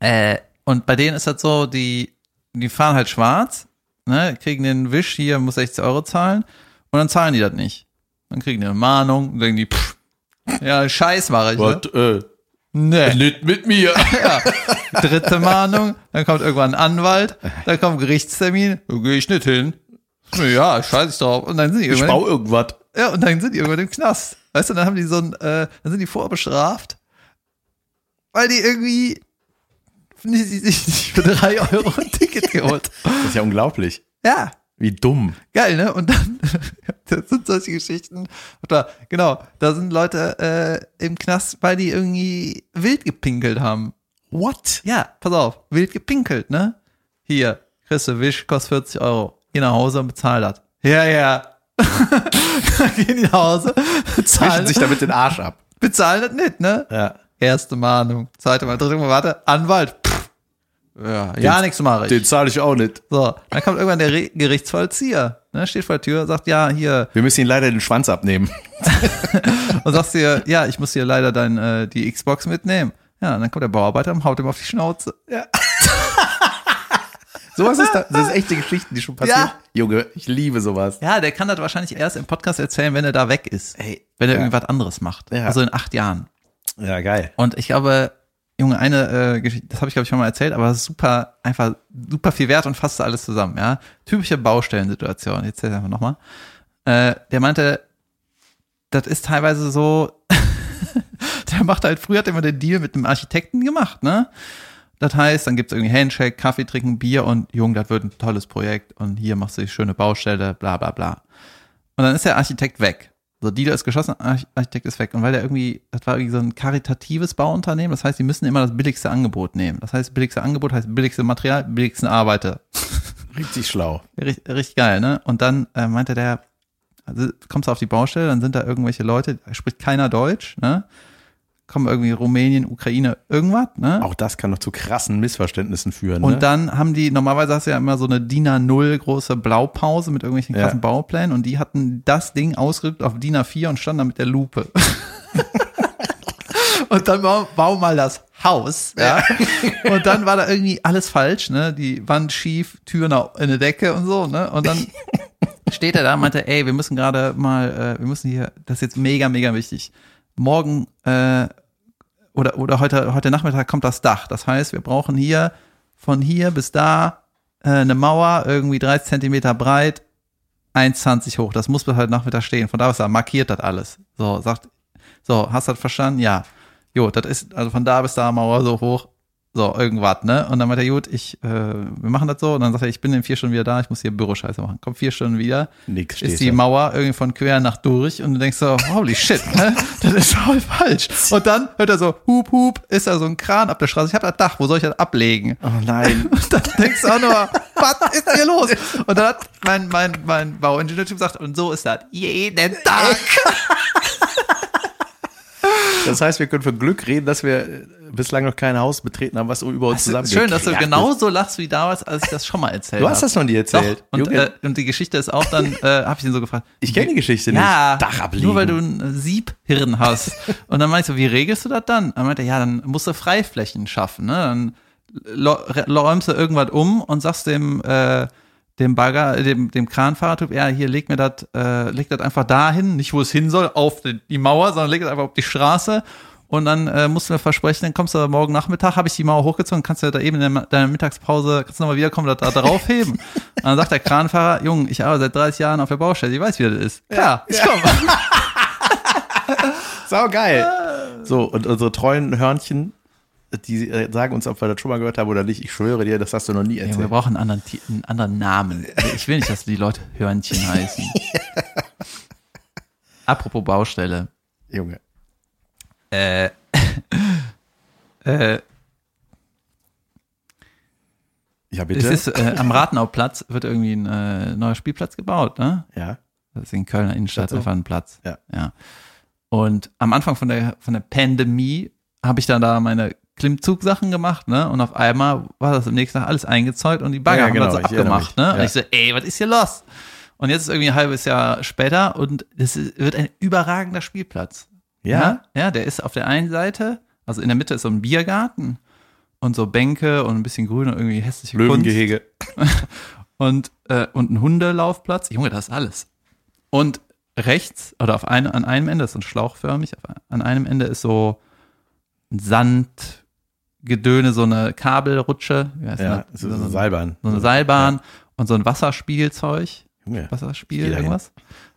[SPEAKER 3] Äh, und bei denen ist das so, die, die fahren halt schwarz, ne, kriegen den Wisch hier, muss 60 Euro zahlen und dann zahlen die das nicht. Dann kriegen die eine Mahnung und denken die, pff, ja, Scheiß mache ich. Ne?
[SPEAKER 2] Was, äh,
[SPEAKER 3] Nee.
[SPEAKER 2] nicht mit mir. (laughs)
[SPEAKER 3] Ja. Dritte Mahnung, dann kommt irgendwann ein Anwalt, dann kommt ein Gerichtstermin, da gehe ich nicht hin. Ja, scheiß ich drauf. Und dann sind die
[SPEAKER 2] Ich
[SPEAKER 3] irgendwann,
[SPEAKER 2] baue irgendwas.
[SPEAKER 3] ja, und dann sind die irgendwann im Knast. Weißt du, dann haben die so ein, äh, dann sind die vorbestraft, weil die irgendwie nicht für drei (laughs) Euro ein Ticket geholt.
[SPEAKER 2] Das ist ja unglaublich.
[SPEAKER 3] Ja,
[SPEAKER 2] Wie dumm.
[SPEAKER 3] geil, ne? Und dann (laughs) das sind solche Geschichten. Oder genau, da sind Leute äh, im Knast, weil die irgendwie wild gepinkelt haben.
[SPEAKER 2] What?
[SPEAKER 3] Ja, pass auf, wild gepinkelt, ne? Hier, kriegst du Wisch, kostet 40 Euro. Geh nach Hause und bezahl das. Ja, ja. (laughs) Gehen die nach Hause, bezahlen,
[SPEAKER 2] sich damit den Arsch ab.
[SPEAKER 3] bezahlen das nicht, ne?
[SPEAKER 2] Ja.
[SPEAKER 3] Erste Mahnung, zweite Mal, dritte Mal, warte, Anwalt. Pff. Ja, ja, nichts mache ich.
[SPEAKER 2] Den zahle ich auch nicht.
[SPEAKER 3] So, dann kommt irgendwann der Re Gerichtsvollzieher, ne, steht vor der Tür, sagt, ja, hier,
[SPEAKER 2] Wir müssen ihn leider den Schwanz abnehmen. (laughs)
[SPEAKER 3] und sagst dir, ja, ich muss hier leider dein, äh, die Xbox mitnehmen. Ja, und dann kommt der Bauarbeiter und haut ihm auf die Schnauze.
[SPEAKER 2] Sowas ist da, das ist echte Geschichten, die schon passieren.
[SPEAKER 3] Ja.
[SPEAKER 2] Junge, ich liebe sowas.
[SPEAKER 3] Ja, der kann das wahrscheinlich erst im Podcast erzählen, wenn er da weg ist.
[SPEAKER 2] Ey,
[SPEAKER 3] wenn er
[SPEAKER 2] ja.
[SPEAKER 3] irgendwas anderes macht.
[SPEAKER 2] Ja.
[SPEAKER 3] Also in acht Jahren.
[SPEAKER 2] Ja, geil.
[SPEAKER 3] Und ich glaube, Junge, eine äh, Geschichte, das habe ich glaube ich schon mal erzählt, aber super, einfach super viel wert und fasst alles zusammen, ja. Typische Baustellensituation, jetzt erzähl einfach nochmal. Äh, der meinte, das ist teilweise so, (laughs) der macht halt, früher hat er immer den Deal mit einem Architekten gemacht, ne? Das heißt, dann gibt's irgendwie Handshake, Kaffee trinken, Bier und Junge, das wird ein tolles Projekt und hier machst du die schöne Baustelle, bla bla bla. Und dann ist der Architekt weg. So, Dealer ist geschossen, Arch- Architekt ist weg. Und weil der irgendwie, das war irgendwie so ein karitatives Bauunternehmen, das heißt, die müssen immer das billigste Angebot nehmen. Das heißt, billigste Angebot heißt billigste Material, billigsten Arbeiter. (laughs)
[SPEAKER 2] Richtig schlau.
[SPEAKER 3] Richtig, richtig geil, ne? Und dann äh, meinte der, also kommst du auf die Baustelle, dann sind da irgendwelche Leute, da spricht keiner Deutsch, ne? Kommen irgendwie Rumänien, Ukraine, irgendwas, ne?
[SPEAKER 2] Auch das kann noch zu krassen Missverständnissen führen.
[SPEAKER 3] Und
[SPEAKER 2] ne?
[SPEAKER 3] dann haben die, normalerweise hast du ja immer so eine DIN A0 große Blaupause mit irgendwelchen
[SPEAKER 2] Ja.
[SPEAKER 3] krassen Bauplänen und die hatten das Ding ausgedrückt auf DIN A4 und standen da mit der Lupe. (laughs) und dann bau, bau mal das Haus, ja. Und dann war da irgendwie alles falsch, ne? Die Wand schief, Tür nach- in der Decke und so, ne? Und dann (laughs) steht er da und meinte, ey, wir müssen gerade mal, äh, wir müssen hier, das ist jetzt mega, mega wichtig. Morgen äh, oder, oder heute, heute Nachmittag kommt das Dach. Das heißt, wir brauchen hier von hier bis da äh, eine Mauer, irgendwie 30 Zentimeter breit, 1,20 hoch. Das muss bis heute Nachmittag stehen. Von da aus markiert das alles. So, sagt, so, hast du das verstanden? Ja. Jo, das ist, also von da bis da Mauer so hoch. So, irgendwas, ne? Und dann meint er, gut, ich, äh, wir machen das so. Und dann sagt er, ich bin in vier Stunden wieder da, ich muss hier Büroscheiße machen. Kommt vier Stunden wieder,
[SPEAKER 2] Nix
[SPEAKER 3] ist die
[SPEAKER 2] da.
[SPEAKER 3] Mauer irgendwie von quer nach durch und du denkst so, holy shit, ne? das ist voll falsch. Und dann hört er so, hup, hup, ist da so ein Kran ab der Straße, ich habe das Dach, wo soll ich das ablegen?
[SPEAKER 2] Oh nein. (laughs)
[SPEAKER 3] Und dann denkst du auch nur, was ist hier los? Und dann hat mein, mein, mein Bauingenieurtyp gesagt, und so ist das jeden Tag.
[SPEAKER 2] Das heißt, wir können von Glück reden, dass wir bislang noch kein Haus betreten haben, was über uns zusammen
[SPEAKER 3] Schön, dass du genauso lachst wie damals, als ich das schon mal erzählt
[SPEAKER 2] Du
[SPEAKER 3] habe.
[SPEAKER 2] hast das noch nie erzählt.
[SPEAKER 3] Doch, und, äh, und die Geschichte ist auch dann, äh, habe ich ihn so gefragt.
[SPEAKER 2] ich kenne die Geschichte nicht.
[SPEAKER 3] Ja,
[SPEAKER 2] Dach ablegen.
[SPEAKER 3] nur weil du ein äh, Siebhirn hast. Und dann meinte ich so, wie regelst du das dann? Dann meinte er, ja, dann musst du Freiflächen schaffen. Ne? Dann räumst du irgendwas um und sagst dem, äh, dem Bagger, äh, dem, dem Kranfahrertyp, ja, hier leg mir das, äh, leg das einfach dahin, nicht wo es hin soll, auf die, die Mauer, sondern leg das einfach auf die Straße. Und dann äh, musst du mir versprechen, dann kommst du morgen Nachmittag, habe ich die Mauer hochgezogen, kannst du da eben in deiner Mittagspause, kannst du nochmal wiederkommen, das da draufheben. (laughs) Und dann sagt der Kranfahrer, Junge, ich arbeite seit 30 Jahren auf der Baustelle, ich weiß, wie das ist. Klar, ich komme. (laughs)
[SPEAKER 2] Sau geil. So, und unsere treuen Hörnchen, die äh, sagen uns, ob wir das schon mal gehört haben oder nicht. Ich schwöre dir, das hast du noch nie
[SPEAKER 3] Ja, wir
[SPEAKER 2] erzählt.
[SPEAKER 3] brauchen einen anderen, einen anderen Namen. Ich will nicht, dass die Leute Hörnchen (laughs) heißen. Apropos Baustelle.
[SPEAKER 2] Junge.
[SPEAKER 3] Äh, (laughs) äh,
[SPEAKER 2] Ja,
[SPEAKER 3] Es
[SPEAKER 2] bitte.
[SPEAKER 3] ist, äh, am Rathenauplatz wird irgendwie ein äh, neuer Spielplatz gebaut, ne?
[SPEAKER 2] ja.
[SPEAKER 3] Das ist in Kölner Innenstadt
[SPEAKER 2] so?
[SPEAKER 3] einfach ein Platz.
[SPEAKER 2] Ja.
[SPEAKER 3] ja. Und am Anfang von der, von der Pandemie habe ich dann da meine Klimmzugsachen gemacht, ne? Und auf einmal war das am nächsten Tag alles eingezäunt und die Bagger
[SPEAKER 2] Ja,
[SPEAKER 3] haben
[SPEAKER 2] genau,
[SPEAKER 3] das so abgemacht, ne? Und
[SPEAKER 2] Ja.
[SPEAKER 3] ich so, ey, was ist hier los? Und jetzt ist irgendwie ein halbes Jahr später und es wird ein überragender Spielplatz.
[SPEAKER 2] Ja.
[SPEAKER 3] Ja, der ist auf der einen Seite, also in der Mitte ist so ein Biergarten und so Bänke und ein bisschen Grün und irgendwie hässliche Kunst
[SPEAKER 2] Löwengehege. (laughs)
[SPEAKER 3] und, äh, und ein Hundelaufplatz. Junge, das ist alles. Und rechts oder auf ein, an einem Ende ist so ein schlauchförmig, an einem Ende ist so ein Sandgedöne, so eine Kabelrutsche, wie heißt
[SPEAKER 2] Ja,
[SPEAKER 3] das?
[SPEAKER 2] so, so Seilbahn.
[SPEAKER 3] so eine Seilbahn und so ein Wasserspielzeug,
[SPEAKER 2] Junge,
[SPEAKER 3] Wasserspiel,
[SPEAKER 2] Geh dahin.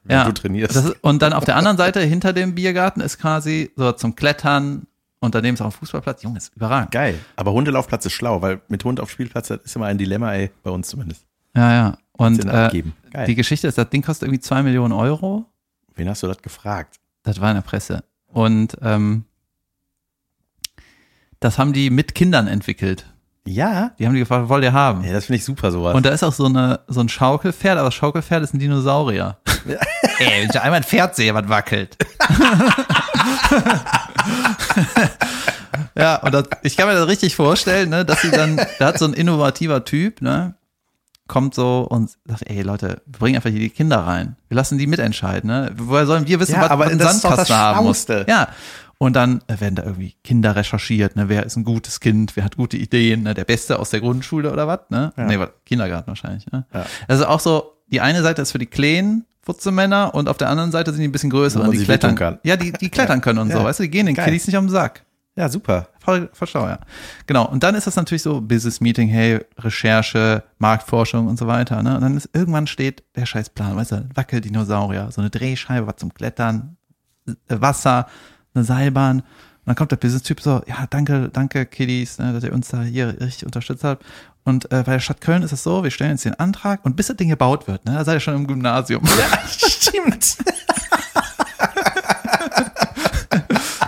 [SPEAKER 2] Wenn
[SPEAKER 3] Ja,
[SPEAKER 2] du trainierst.
[SPEAKER 3] Das ist, und dann auf der anderen Seite hinter dem Biergarten ist quasi so zum Klettern und daneben ist auch ein Fußballplatz. Junge, ist überragend.
[SPEAKER 2] Geil. Aber Hundelaufplatz ist schlau, weil mit Hund auf Spielplatz das ist immer ein Dilemma, ey, bei uns zumindest.
[SPEAKER 3] Ja, ja. Und äh, die Geschichte ist, das Ding kostet irgendwie zwei Millionen Euro.
[SPEAKER 2] Wen hast du das gefragt?
[SPEAKER 3] Das war in der Presse. Und ähm, das haben die mit Kindern entwickelt.
[SPEAKER 2] Ja.
[SPEAKER 3] Die haben die gefragt, wollt ihr haben?
[SPEAKER 2] Ja, das finde ich super, sowas.
[SPEAKER 3] Und da ist auch so, eine, so ein Schaukelpferd, aber das Schaukelpferd ist ein Dinosaurier. (laughs) Ey, wenn ich einmal ein Pferd sehe, was wackelt. (laughs) ja, und das, ich kann mir das richtig vorstellen, ne, dass sie dann, da hat so ein innovativer Typ, ne, kommt so und sagt, ey Leute, wir bringen einfach hier die Kinder rein. Wir lassen die mitentscheiden, ne? Woher sollen wir wissen,
[SPEAKER 2] Ja,
[SPEAKER 3] was,
[SPEAKER 2] aber
[SPEAKER 3] was ein Sandkasten haben muss? Ja. Und dann werden da irgendwie Kinder recherchiert, ne? Wer ist ein gutes Kind, wer hat gute Ideen, ne? Der Beste aus der Grundschule oder was, ne?
[SPEAKER 2] Ja.
[SPEAKER 3] Nee, was, Kindergarten wahrscheinlich, ne?
[SPEAKER 2] Ja.
[SPEAKER 3] Also auch so, die eine Seite ist für die kleinen Futzemänner und auf der anderen Seite sind die ein bisschen größer. Und die klettern
[SPEAKER 2] kann.
[SPEAKER 3] Ja, die, die klettern können und so,
[SPEAKER 2] Ja.
[SPEAKER 3] weißt du, die gehen den
[SPEAKER 2] Geil.
[SPEAKER 3] Kiddies nicht am Sack.
[SPEAKER 2] ja, super.
[SPEAKER 3] Voll, voll schlau, ja. Genau. Und dann ist das natürlich so Business Meeting, hey, Recherche, Marktforschung und so weiter. Ne? Und dann ist irgendwann steht der Scheißplan, weißt du, Wackeldinosaurier, so eine Drehscheibe, was zum Klettern, äh, Wasser, eine Seilbahn. Und dann kommt der Business-Typ so, ja, danke, danke, Kiddies, ne, dass ihr uns da hier richtig unterstützt habt. Und äh, bei der Stadt Köln ist es so, wir stellen jetzt den Antrag und bis das Ding gebaut wird, ne, da seid ihr schon im Gymnasium. (laughs)
[SPEAKER 2] Stimmt. (laughs)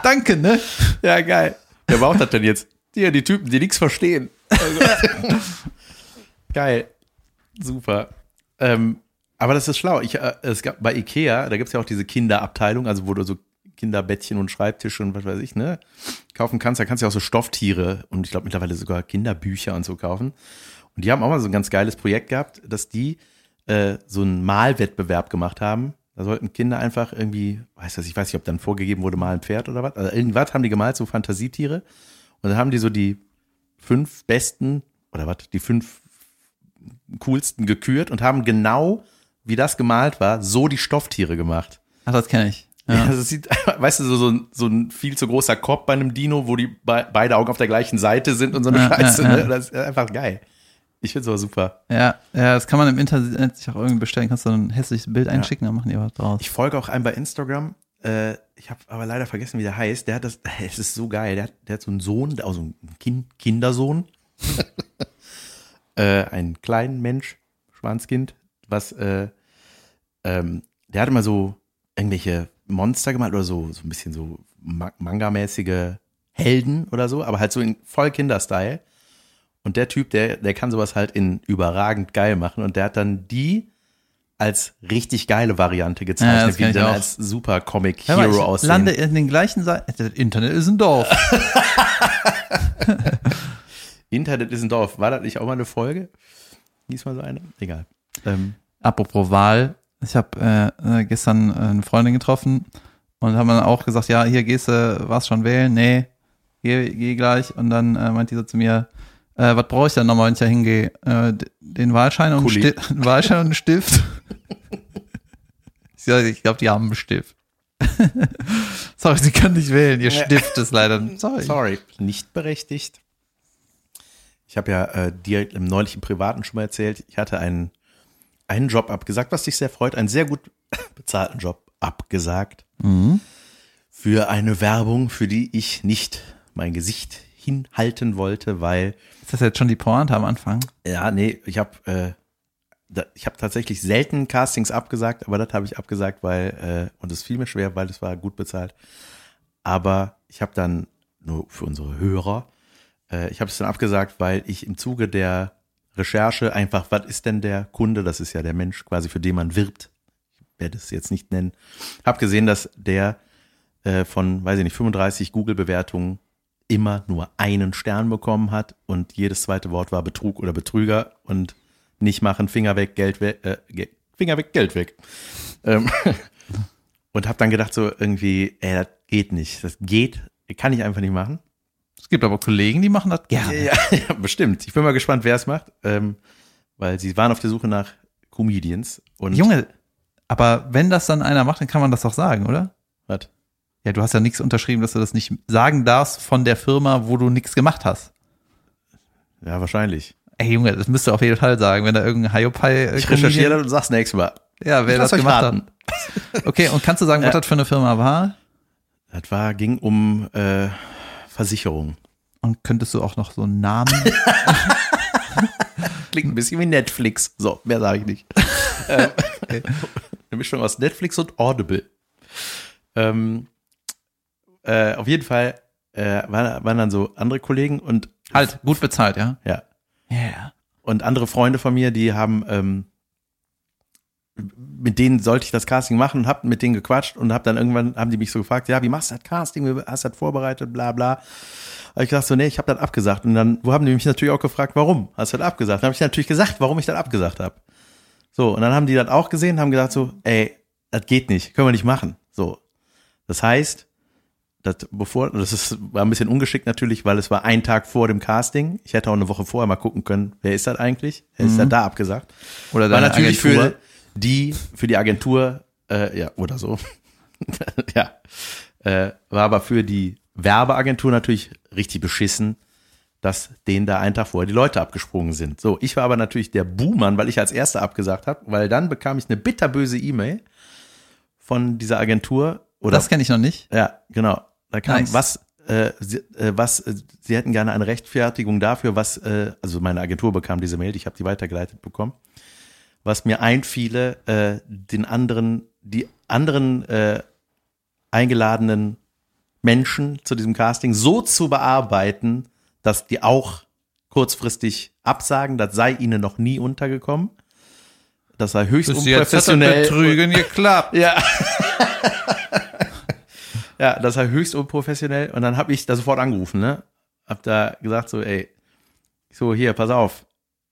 [SPEAKER 3] danke, ne?
[SPEAKER 2] Ja, geil. Wer braucht das denn jetzt? Die, die Typen, die nichts verstehen. Also, (laughs) geil. Super. Ähm, aber das ist schlau. Ich, äh, es gab bei Ikea, da gibt es ja auch diese Kinderabteilung, also wo du so Kinderbettchen und Schreibtische und was weiß ich, ne, kaufen kannst. Da kannst du ja auch so Stofftiere und ich glaube mittlerweile sogar Kinderbücher und so kaufen. Und die haben auch mal so ein ganz geiles Projekt gehabt, dass die äh, so einen Malwettbewerb gemacht haben. Da sollten Kinder einfach irgendwie, weiß das, ich weiß nicht, ob dann vorgegeben wurde, mal ein Pferd oder was. Also irgendwas haben die gemalt, so Fantasietiere. Und dann haben die so die fünf besten oder was, die fünf coolsten gekürt und haben genau, wie das gemalt war, so die Stofftiere gemacht.
[SPEAKER 3] Ach, das kenne ich.
[SPEAKER 2] Ja. Also es sieht, (laughs) weißt du, so, so, ein, so ein viel zu großer Kopf bei einem Dino, wo die be beide Augen auf der gleichen Seite sind und so eine
[SPEAKER 3] Ja,
[SPEAKER 2] Scheiße.
[SPEAKER 3] ja, ja.
[SPEAKER 2] Ne? Das ist einfach geil. Ich finde sowas super.
[SPEAKER 3] Ja, ja, das kann man im Internet sich auch irgendwie bestellen. Kannst du ein hässliches Bild einschicken, dann machen die was draus.
[SPEAKER 2] Ich folge auch einem bei Instagram. Äh, ich habe aber leider vergessen, wie der heißt. Der hat das, (laughs) es ist so geil. Der hat, der hat so einen Sohn, also einen kind, Kindersohn. (laughs) äh, einen kleinen Mensch, Schwanzkind, was, äh, ähm, der hat immer so irgendwelche Monster gemalt oder so, so ein bisschen so Ma Manga-mäßige Helden oder so, aber halt so in voll Kinderstyle. Und der Typ, der, der kann sowas halt in überragend geil machen und der hat dann die als richtig geile Variante
[SPEAKER 3] Ja, das
[SPEAKER 2] gezeichnet, wie
[SPEAKER 3] ich
[SPEAKER 2] dann
[SPEAKER 3] auch.
[SPEAKER 2] als super Comic
[SPEAKER 3] Hör mal,
[SPEAKER 2] Hero
[SPEAKER 3] ich
[SPEAKER 2] aussehen.
[SPEAKER 3] lande in den gleichen Seiten. Das Internet ist ein Dorf. (laughs) (laughs)
[SPEAKER 2] Internet ist ein Dorf. War das nicht auch mal eine Folge? Hieß mal so eine? Egal. Ähm,
[SPEAKER 3] Apropos Wahl. Ich habe äh, äh, gestern äh, eine Freundin getroffen und haben dann auch gesagt, ja, hier gehst du, warst schon wählen? Nee, geh, geh gleich. Und dann äh, meint die so zu mir, äh, was brauche ich dann nochmal, wenn ich da hingehe? Äh, den Wahlschein und. Sti- Wahlschein und einen Stift. (laughs) ich glaube, die haben einen Stift. (laughs) Sorry, sie kann nicht wählen. Ihr. Stift ist leider. Sorry.
[SPEAKER 2] sorry, nicht berechtigt. Ich habe ja äh, dir im neulichen Privaten schon mal erzählt, ich hatte einen, einen Job abgesagt, was dich sehr freut, einen sehr gut (coughs) bezahlten Job abgesagt.
[SPEAKER 3] Mhm.
[SPEAKER 2] Für eine Werbung, für die ich nicht mein Gesicht hinhalten wollte, weil
[SPEAKER 3] Ist das jetzt schon die Pointe am Anfang?
[SPEAKER 2] Ja, nee, ich habe äh, da, ich habe tatsächlich selten Castings abgesagt, aber das habe ich abgesagt, weil äh, und es fiel mir schwer, weil es war gut bezahlt. Aber ich habe dann nur für unsere Hörer, äh, ich habe es dann abgesagt, weil ich im Zuge der Recherche einfach, was ist denn der Kunde? Das ist ja der Mensch quasi, für den man wirbt. Ich werde es jetzt nicht nennen. Hab gesehen, dass der äh, von, weiß ich nicht, 35 Google-Bewertungen immer nur einen Stern bekommen hat und jedes zweite Wort war Betrug oder Betrüger und nicht machen, Finger weg, Geld weg, äh, Ge- Finger weg, Geld weg. Ähm, (laughs) und hab dann gedacht so irgendwie, ey, das geht nicht. Das geht, kann ich einfach nicht machen.
[SPEAKER 3] Es gibt aber Kollegen, die machen das gerne.
[SPEAKER 2] Ja, (laughs) ja, bestimmt. Ich bin mal gespannt, wer es macht, ähm, weil sie waren auf der Suche nach Comedians und
[SPEAKER 3] Junge, aber wenn das dann einer macht, dann kann man das doch sagen, oder?
[SPEAKER 2] Was?
[SPEAKER 3] Ja, du hast ja nichts unterschrieben, dass du das nicht sagen darfst von der Firma, wo du nichts gemacht hast.
[SPEAKER 2] Ja, wahrscheinlich.
[SPEAKER 3] Ey, Junge, das müsst du auf jeden Fall sagen, wenn da irgendein Hiopai. äh,
[SPEAKER 2] Ich recherchiere das und sag's nächstes Mal.
[SPEAKER 3] Ja, wer das gemacht
[SPEAKER 2] raten.
[SPEAKER 3] hat. Okay, und kannst du sagen, was
[SPEAKER 2] Ja.
[SPEAKER 3] das für eine Firma war?
[SPEAKER 2] Das war, ging um äh, Versicherung.
[SPEAKER 3] Und könntest du auch noch so einen Namen? (laughs)
[SPEAKER 2] Klingt ein bisschen wie Netflix. So, mehr sage ich nicht. (laughs) ähm, Eine Mischung aus Netflix und Audible. Ähm, äh, auf jeden Fall äh, waren, waren dann so andere Kollegen und
[SPEAKER 3] halt, gut bezahlt, ja?
[SPEAKER 2] ja,
[SPEAKER 3] Ja.
[SPEAKER 2] und andere Freunde von mir, die haben ähm, mit denen sollte ich das Casting machen und hab mit denen gequatscht und hab dann irgendwann haben die mich so gefragt, ja, wie machst du das Casting, wie hast du das vorbereitet, bla bla. Hab ich gesagt so, nee, ich habe das abgesagt und dann wo haben die mich natürlich auch gefragt, warum hast du das abgesagt? Dann habe ich natürlich gesagt, warum ich das abgesagt habe. So, und dann haben die das auch gesehen, haben gesagt so, ey, das geht nicht, können wir nicht machen. So. Das heißt, das bevor das ist war ein bisschen ungeschickt natürlich, weil es war ein Tag vor dem Casting. Ich hätte auch eine Woche vorher mal gucken können, wer ist das eigentlich? Wer ist da da abgesagt?
[SPEAKER 3] Oder
[SPEAKER 2] war
[SPEAKER 3] deine
[SPEAKER 2] natürlich
[SPEAKER 3] Agentur.
[SPEAKER 2] für die für die Agentur äh, ja oder so (laughs) ja äh, war aber für die Werbeagentur natürlich richtig beschissen dass denen da einen Tag vorher die Leute abgesprungen sind so ich war aber natürlich der Buhmann weil ich als erster abgesagt habe weil dann bekam ich eine bitterböse E-Mail von dieser Agentur oder
[SPEAKER 3] Das kenne ich noch nicht.
[SPEAKER 2] ja, genau. Da kam
[SPEAKER 3] Nice.
[SPEAKER 2] was, äh, sie, äh, was, äh, sie hätten gerne eine Rechtfertigung dafür, was, äh, also meine Agentur bekam diese Mail, ich habe die weitergeleitet bekommen, was mir einfiele, äh, den anderen, die anderen äh, eingeladenen Menschen zu diesem Casting so zu bearbeiten, dass die auch kurzfristig absagen, das sei ihnen noch nie untergekommen. Das sei höchst unprofessionell.
[SPEAKER 3] Betrügen geklappt.
[SPEAKER 2] Ja. (laughs) ja, das war höchst unprofessionell. Und dann habe ich da sofort angerufen, ne? Hab da gesagt so, ey, so hier, pass auf.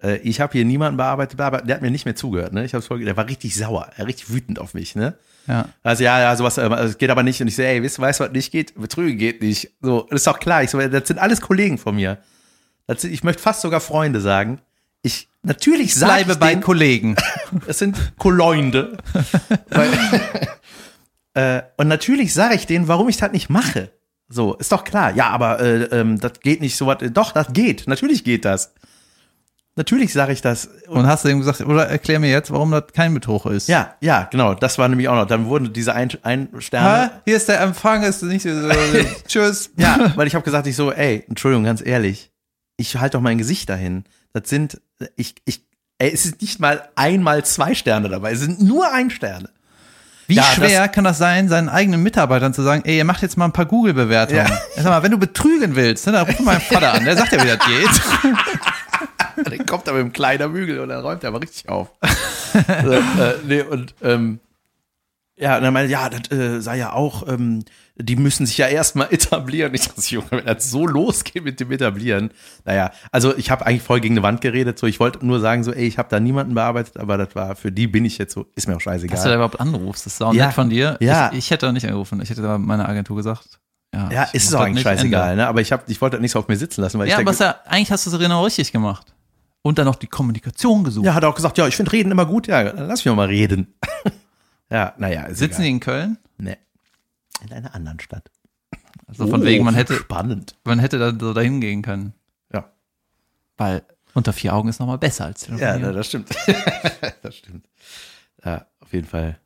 [SPEAKER 2] Äh, Ich habe hier niemanden bearbeitet, bla, bla. der hat mir nicht mehr zugehört, ne? Ich hab's voll, der war richtig sauer, er richtig wütend auf mich, ne?
[SPEAKER 3] Ja.
[SPEAKER 2] Also ja, ja, sowas, es geht aber nicht. Und ich so, ey, weißt du, was nicht geht? Betrügen geht nicht. So, das ist doch klar. Ich so, das sind alles Kollegen von mir. Sind, ich möchte fast sogar Freunde sagen. Ich, natürlich sage
[SPEAKER 3] Bleibe
[SPEAKER 2] ich
[SPEAKER 3] bei
[SPEAKER 2] denen,
[SPEAKER 3] Kollegen. (laughs)
[SPEAKER 2] es sind. Weil, (laughs) äh, und natürlich sage ich denen, warum ich das nicht mache. So, ist doch klar. Ja, aber äh, ähm, das geht nicht so was. Doch, das geht. Natürlich geht das. Natürlich sage ich das. Und,
[SPEAKER 3] Und hast du ihm gesagt, oder erklär mir jetzt, warum das kein Betrug ist.
[SPEAKER 2] ja, ja, genau. Das war nämlich auch noch. Dann wurden diese ein, ein Sterne.
[SPEAKER 3] Hä? Hier ist der Empfang, ist nicht so, (laughs) tschüss.
[SPEAKER 2] Ja, weil ich habe gesagt, ich so, ey, Entschuldigung, ganz ehrlich, ich halte doch mein Gesicht dahin. Das sind, ich, ich, ey, es ist nicht mal einmal zwei Sterne dabei, es sind nur ein Sterne.
[SPEAKER 3] Wie
[SPEAKER 2] Ja,
[SPEAKER 3] schwer kann das sein, seinen eigenen Mitarbeitern zu sagen, ey, ihr macht jetzt mal ein paar Google-Bewertungen.
[SPEAKER 2] Ja.
[SPEAKER 3] Sag mal, wenn du betrügen willst, ne, dann ruf meinen Vater an, der sagt ja, wie das geht. (laughs)
[SPEAKER 2] Dann kommt er mit einem kleinen Bügel und dann räumt er aber richtig auf. (laughs) so, äh, nee, und ähm, ja, und dann meinte, ja, das äh, sei ja auch, ähm, die müssen sich ja erstmal (laughs) etablieren. Ich dachte, Junge, wenn das so losgeht mit dem Etablieren. Naja, also ich habe eigentlich voll gegen eine Wand geredet. So, ich wollte nur sagen, so, ey, ich habe da niemanden bearbeitet, aber das war für die bin ich jetzt so, ist mir auch scheißegal.
[SPEAKER 3] Dass du da überhaupt anrufst, das ist auch
[SPEAKER 2] Ja.
[SPEAKER 3] nett von dir.
[SPEAKER 2] Ja.
[SPEAKER 3] Ich, ich hätte da nicht angerufen, ich hätte da meiner Agentur gesagt. Ja,
[SPEAKER 2] ja, ist es auch eigentlich scheißegal,
[SPEAKER 3] ändern.
[SPEAKER 2] ne? Aber ich hab, ich wollte das nicht so auf mir sitzen lassen, weil
[SPEAKER 3] Ja,
[SPEAKER 2] ich
[SPEAKER 3] aber
[SPEAKER 2] denke,
[SPEAKER 3] ist ja, eigentlich hast du es genau richtig gemacht. Und dann noch die Kommunikation gesucht.
[SPEAKER 2] ja, hat er auch gesagt, ja, ich finde Reden immer gut, ja, lass mich mal reden. (laughs) ja, naja,
[SPEAKER 3] Sitzen die
[SPEAKER 2] egal.
[SPEAKER 3] in Köln?
[SPEAKER 2] Nee. In einer anderen Stadt.
[SPEAKER 3] Also von wegen, man
[SPEAKER 2] Oh,
[SPEAKER 3] hätte,
[SPEAKER 2] Spannend.
[SPEAKER 3] man hätte da so dahin gehen können.
[SPEAKER 2] Ja.
[SPEAKER 3] Weil unter vier Augen ist nochmal besser als
[SPEAKER 2] Ja,
[SPEAKER 3] telefonieren.
[SPEAKER 2] das stimmt. (laughs) das stimmt. Ja, auf jeden Fall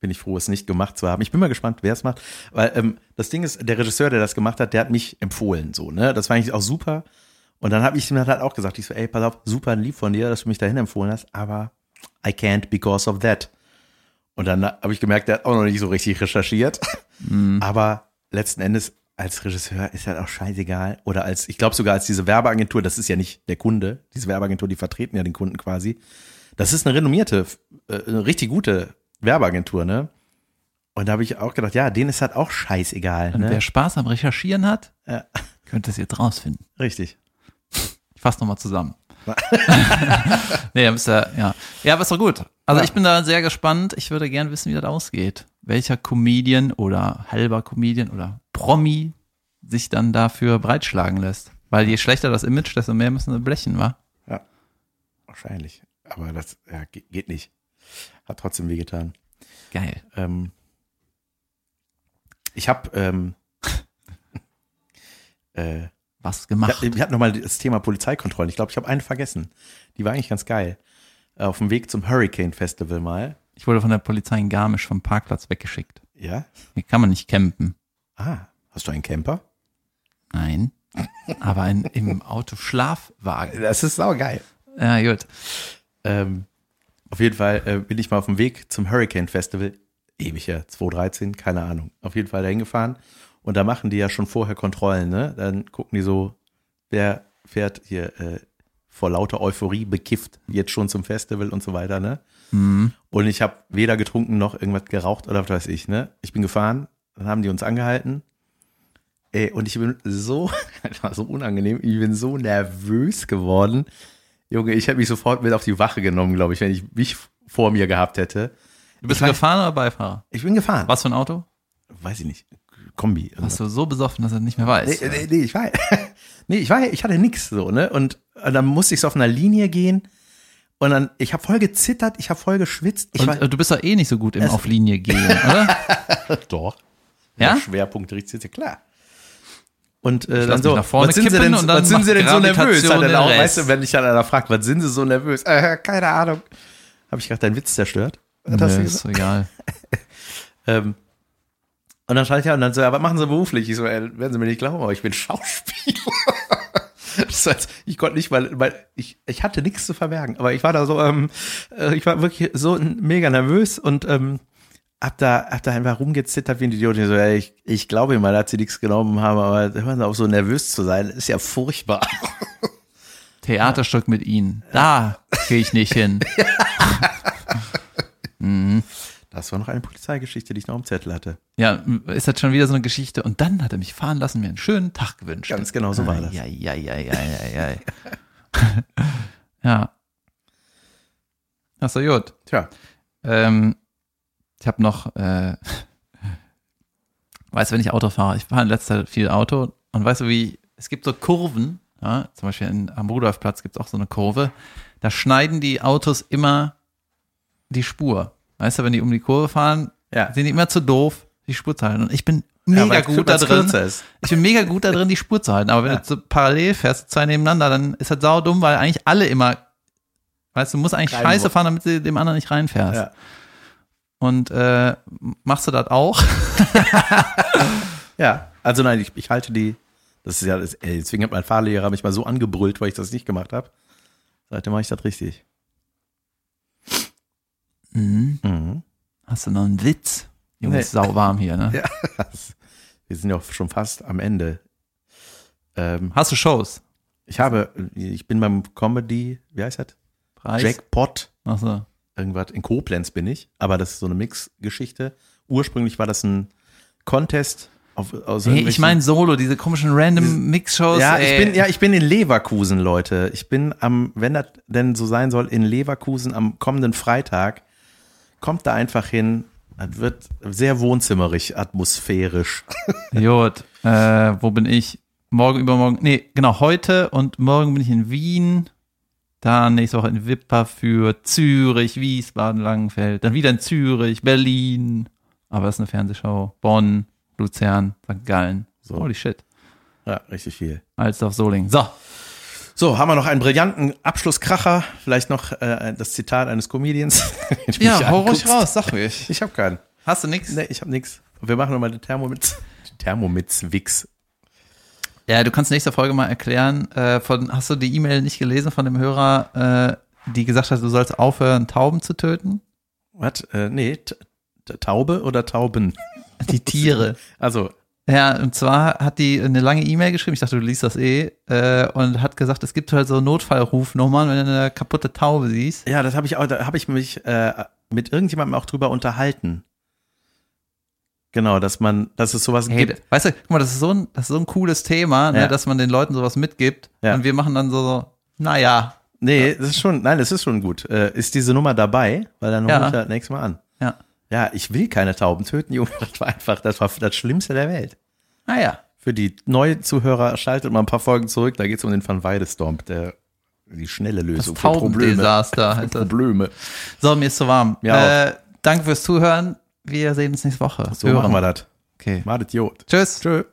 [SPEAKER 2] bin ich froh, es nicht gemacht zu haben. Ich bin mal gespannt, wer es macht. Weil ähm, das Ding ist, der Regisseur, der das gemacht hat, der hat mich empfohlen. So, ne? Das war eigentlich auch super. Und dann habe ich ihm halt auch gesagt, ich so, ey, pass auf, super lieb von dir, dass du mich dahin empfohlen hast, aber I can't because of that. Und dann habe ich gemerkt, der hat auch noch nicht so richtig recherchiert. Aber letzten Endes, als Regisseur ist halt auch scheißegal. Oder als, ich glaube sogar als diese Werbeagentur, das ist ja nicht der Kunde, diese Werbeagentur, die vertreten ja den Kunden quasi. Das ist eine renommierte, äh, eine richtig gute Werbeagentur, ne? Und da habe ich auch gedacht, ja, denen ist halt auch scheißegal.
[SPEAKER 3] Und
[SPEAKER 2] Ne?
[SPEAKER 3] wer Spaß am Recherchieren hat,
[SPEAKER 2] Ja,
[SPEAKER 3] könnte es jetzt rausfinden.
[SPEAKER 2] richtig.
[SPEAKER 3] Ich fasse nochmal zusammen. (laughs) nee, dann bist du, ja. Ja, aber ist doch gut. Also
[SPEAKER 2] Ja.
[SPEAKER 3] ich bin da sehr gespannt. Ich würde gern wissen, wie das ausgeht. Welcher Comedian oder halber Comedian oder Promi sich dann dafür breitschlagen lässt. Weil je schlechter das Image, desto mehr müssen sie blechen, wa?
[SPEAKER 2] Ja, wahrscheinlich. Aber das ja, ge- geht nicht. Hat trotzdem wehgetan.
[SPEAKER 3] Geil.
[SPEAKER 2] Ähm, ich habe ähm, (laughs) äh,
[SPEAKER 3] Was
[SPEAKER 2] Ja,
[SPEAKER 3] gemacht.
[SPEAKER 2] wir hatten nochmal das Thema Polizeikontrollen. Ich glaube, ich habe eine vergessen. Die war eigentlich ganz geil. Äh, Auf dem Weg zum Hurricane Festival mal.
[SPEAKER 3] Ich wurde von der Polizei in Garmisch vom Parkplatz weggeschickt.
[SPEAKER 2] Ja.
[SPEAKER 3] Hier kann man nicht campen.
[SPEAKER 2] Ah, hast du einen Camper?
[SPEAKER 3] Nein. Aber ein, im Auto Schlafwagen.
[SPEAKER 2] Das ist saugeil.
[SPEAKER 3] Ja, gut.
[SPEAKER 2] Ähm, auf jeden Fall äh, bin ich mal auf dem Weg zum Hurricane Festival. Ewig her, 2013, keine Ahnung. Auf jeden Fall dahin gefahren. Und da machen die ja schon vorher Kontrollen, ne? Dann gucken die so, wer fährt hier äh, vor lauter Euphorie bekifft jetzt schon zum Festival und so weiter, ne?
[SPEAKER 3] Mhm.
[SPEAKER 2] Und ich habe weder getrunken noch irgendwas geraucht oder was weiß ich, ne? Ich bin gefahren, dann haben die uns angehalten. Ey, und ich bin so, (laughs) das war so unangenehm, ich bin so nervös geworden. Junge, ich hätte mich sofort mit auf die Wache genommen, glaube ich, wenn ich mich vor mir gehabt hätte.
[SPEAKER 3] Du bist
[SPEAKER 2] Ich
[SPEAKER 3] gefahren oder Beifahrer?
[SPEAKER 2] Ich bin gefahren.
[SPEAKER 3] Was für ein Auto?
[SPEAKER 2] Weiß ich nicht. Kombi. irgendwas.
[SPEAKER 3] Warst du so besoffen, dass er nicht mehr weiß?
[SPEAKER 2] Nee, nee, nee, ich war, (laughs) nee, ich war, ich hatte nix so, ne? Und, und dann musste ich so auf einer Linie gehen und dann, ich habe voll gezittert, ich habe voll geschwitzt. Ich
[SPEAKER 3] Und
[SPEAKER 2] war,
[SPEAKER 3] äh, du bist doch eh nicht so gut im auf Linie gehen, oder? (laughs)
[SPEAKER 2] Doch.
[SPEAKER 3] Ja?
[SPEAKER 2] Der Schwerpunkt richtet sich, klar. Und äh, dann so,
[SPEAKER 3] nach vorne
[SPEAKER 2] was sind sie denn,
[SPEAKER 3] und dann
[SPEAKER 2] was sind sie denn so nervös? Hat er
[SPEAKER 3] den
[SPEAKER 2] auch, weißt du, wenn ich dann einer fragt, was sind sie so nervös? Äh, keine Ahnung. Habe ich gerade deinen Witz zerstört? Hat gesagt?
[SPEAKER 3] ist egal. (laughs)
[SPEAKER 2] ähm, und dann schalte ich ja und dann so, ja, was machen sie beruflich? Ich so, ey, werden sie mir nicht glauben, aber ich bin (laughs) Schauspieler. Das heißt, ich konnte nicht, weil, weil ich, ich hatte nichts zu verbergen. Aber ich war da so, ähm, äh, ich war wirklich so mega nervös und ähm, hab da, hab da einfach rumgezittert wie ein Idiot. Ich so, ey, ich, ich glaube mal, dass sie nichts genommen haben, aber hören Sie auf, so nervös zu sein, ist ja furchtbar. (laughs)
[SPEAKER 3] Theaterstück mit ihnen. Da gehe ich nicht hin. (laughs)
[SPEAKER 2] Das war noch eine Polizeigeschichte, die ich noch im Zettel hatte.
[SPEAKER 3] Ja, ist das schon wieder so eine Geschichte? Und dann hat er mich fahren lassen, mir einen schönen Tag gewünscht.
[SPEAKER 2] Ganz genau so war das. (laughs)
[SPEAKER 3] Ja, ja, ja, ja, ja, ja. ja. Ach so, gut.
[SPEAKER 2] Tja,
[SPEAKER 3] Ähm, ich habe noch, äh, (laughs) weißt du, wenn ich Auto fahre, ich fahre in letzter Zeit viel Auto und weißt du, wie, es gibt so Kurven, ja, zum Beispiel in, am Rudolfplatz gibt es auch so eine Kurve, da schneiden die Autos immer die Spur. Weißt du, wenn die um die Kurve fahren,
[SPEAKER 2] Ja.
[SPEAKER 3] sind die immer zu doof, die Spur zu halten. Und ich bin
[SPEAKER 2] Ja,
[SPEAKER 3] mega
[SPEAKER 2] weil-
[SPEAKER 3] gut da drin. Ich bin mega gut da drin, die Spur zu halten. Aber wenn
[SPEAKER 2] Ja.
[SPEAKER 3] du so parallel fährst, zwei nebeneinander, dann ist das sau dumm, weil eigentlich alle immer, weißt du, du musst eigentlich
[SPEAKER 2] Rein
[SPEAKER 3] scheiße fahren, damit du dem anderen nicht reinfährst.
[SPEAKER 2] Ja.
[SPEAKER 3] Und äh, machst du das auch? (laughs)
[SPEAKER 2] Ja, also nein, ich, ich halte die, das ist ja, ey, deswegen hat mein Fahrlehrer mich mal so angebrüllt, weil ich das nicht gemacht habe. Seitdem mache ich das richtig.
[SPEAKER 3] Mhm.
[SPEAKER 2] Mhm.
[SPEAKER 3] Hast du noch einen Witz? Junge,
[SPEAKER 2] Nee.
[SPEAKER 3] ist sauwarm hier, ne? (laughs)
[SPEAKER 2] Ja, wir sind ja auch schon fast am Ende. Ähm,
[SPEAKER 3] Hast du Shows?
[SPEAKER 2] ich habe, ich bin beim Comedy, wie heißt das?
[SPEAKER 3] Preis?
[SPEAKER 2] Jackpot.
[SPEAKER 3] Ach so.
[SPEAKER 2] Irgendwas, in Koblenz bin ich, aber das ist so eine Mix-Geschichte. Ursprünglich war das ein Contest auf, aus
[SPEAKER 3] Hey, ich meine Solo, diese komischen random Mix-Shows.
[SPEAKER 2] Ja,
[SPEAKER 3] ey.
[SPEAKER 2] ich bin, ja, ich bin in Leverkusen, Leute. Ich bin am, wenn das denn so sein soll, in Leverkusen am kommenden Freitag. Kommt da einfach hin. Das wird sehr wohnzimmerig, atmosphärisch. (laughs)
[SPEAKER 3] Jod, äh, wo bin ich? Morgen, übermorgen, nee, genau, heute und morgen bin ich in Wien, dann nächste Woche in Wipper für Zürich, Wiesbaden, Langenfeld, dann wieder in Zürich, Berlin, aber das ist eine Fernsehshow, Bonn, Luzern, St. Gallen.
[SPEAKER 2] So.
[SPEAKER 3] Holy shit.
[SPEAKER 2] Ja, richtig viel.
[SPEAKER 3] Alsdorf, Solingen. So,
[SPEAKER 2] So, haben wir noch einen brillanten Abschlusskracher. Vielleicht noch äh, das Zitat eines Comedians. (laughs) Den du mich anguckst.
[SPEAKER 3] sag mich.
[SPEAKER 2] Ich habe keinen.
[SPEAKER 3] Hast du nix?
[SPEAKER 2] Nee, ich habe nichts. Wir machen nochmal den Thermomix. Thermomix-Wix.
[SPEAKER 3] Ja, du kannst nächste Folge mal erklären, äh, von, hast du die E-Mail nicht gelesen von dem Hörer, äh, die gesagt hat, du sollst aufhören, Tauben zu töten?
[SPEAKER 2] Was? Äh, nee, Taube oder Tauben?
[SPEAKER 3] Die Tiere. (laughs)
[SPEAKER 2] Also,
[SPEAKER 3] Ja, und zwar hat die eine lange E-Mail geschrieben, ich dachte, du liest das eh, äh, und hat gesagt, es gibt halt so Notfallrufnummern, wenn du eine kaputte Taube siehst.
[SPEAKER 2] Ja, das habe ich auch, da habe ich mich äh, mit irgendjemandem auch drüber unterhalten. Genau, dass man, dass es sowas
[SPEAKER 3] Hey,
[SPEAKER 2] gibt.
[SPEAKER 3] weißt du, guck mal, das ist so ein, das ist so ein cooles Thema, ne,
[SPEAKER 2] Ja.
[SPEAKER 3] dass man den Leuten sowas mitgibt.
[SPEAKER 2] Ja.
[SPEAKER 3] Und wir machen dann so, so naja,
[SPEAKER 2] Nee, das ist schon, nein, das ist schon gut. Äh, ist diese Nummer dabei? Weil dann
[SPEAKER 3] Ja.
[SPEAKER 2] ich das nächstes Mal an.
[SPEAKER 3] Ja.
[SPEAKER 2] Ich will keine Tauben töten, Junge. Das war einfach, das war das Schlimmste der Welt.
[SPEAKER 3] Naja.
[SPEAKER 2] Für die neuen Zuhörer schaltet mal ein paar Folgen zurück. Da geht es um den Van Weidestorm, der die schnelle
[SPEAKER 3] Das
[SPEAKER 2] Lösung für Probleme.
[SPEAKER 3] Das.
[SPEAKER 2] Probleme.
[SPEAKER 3] So, mir ist zu warm.
[SPEAKER 2] Ja,
[SPEAKER 3] äh, danke fürs Zuhören. Wir sehen uns nächste Woche.
[SPEAKER 2] So
[SPEAKER 3] Hören.
[SPEAKER 2] machen wir das.
[SPEAKER 3] Okay.
[SPEAKER 2] Madet Jod.
[SPEAKER 3] Tschüss.
[SPEAKER 2] Tschö.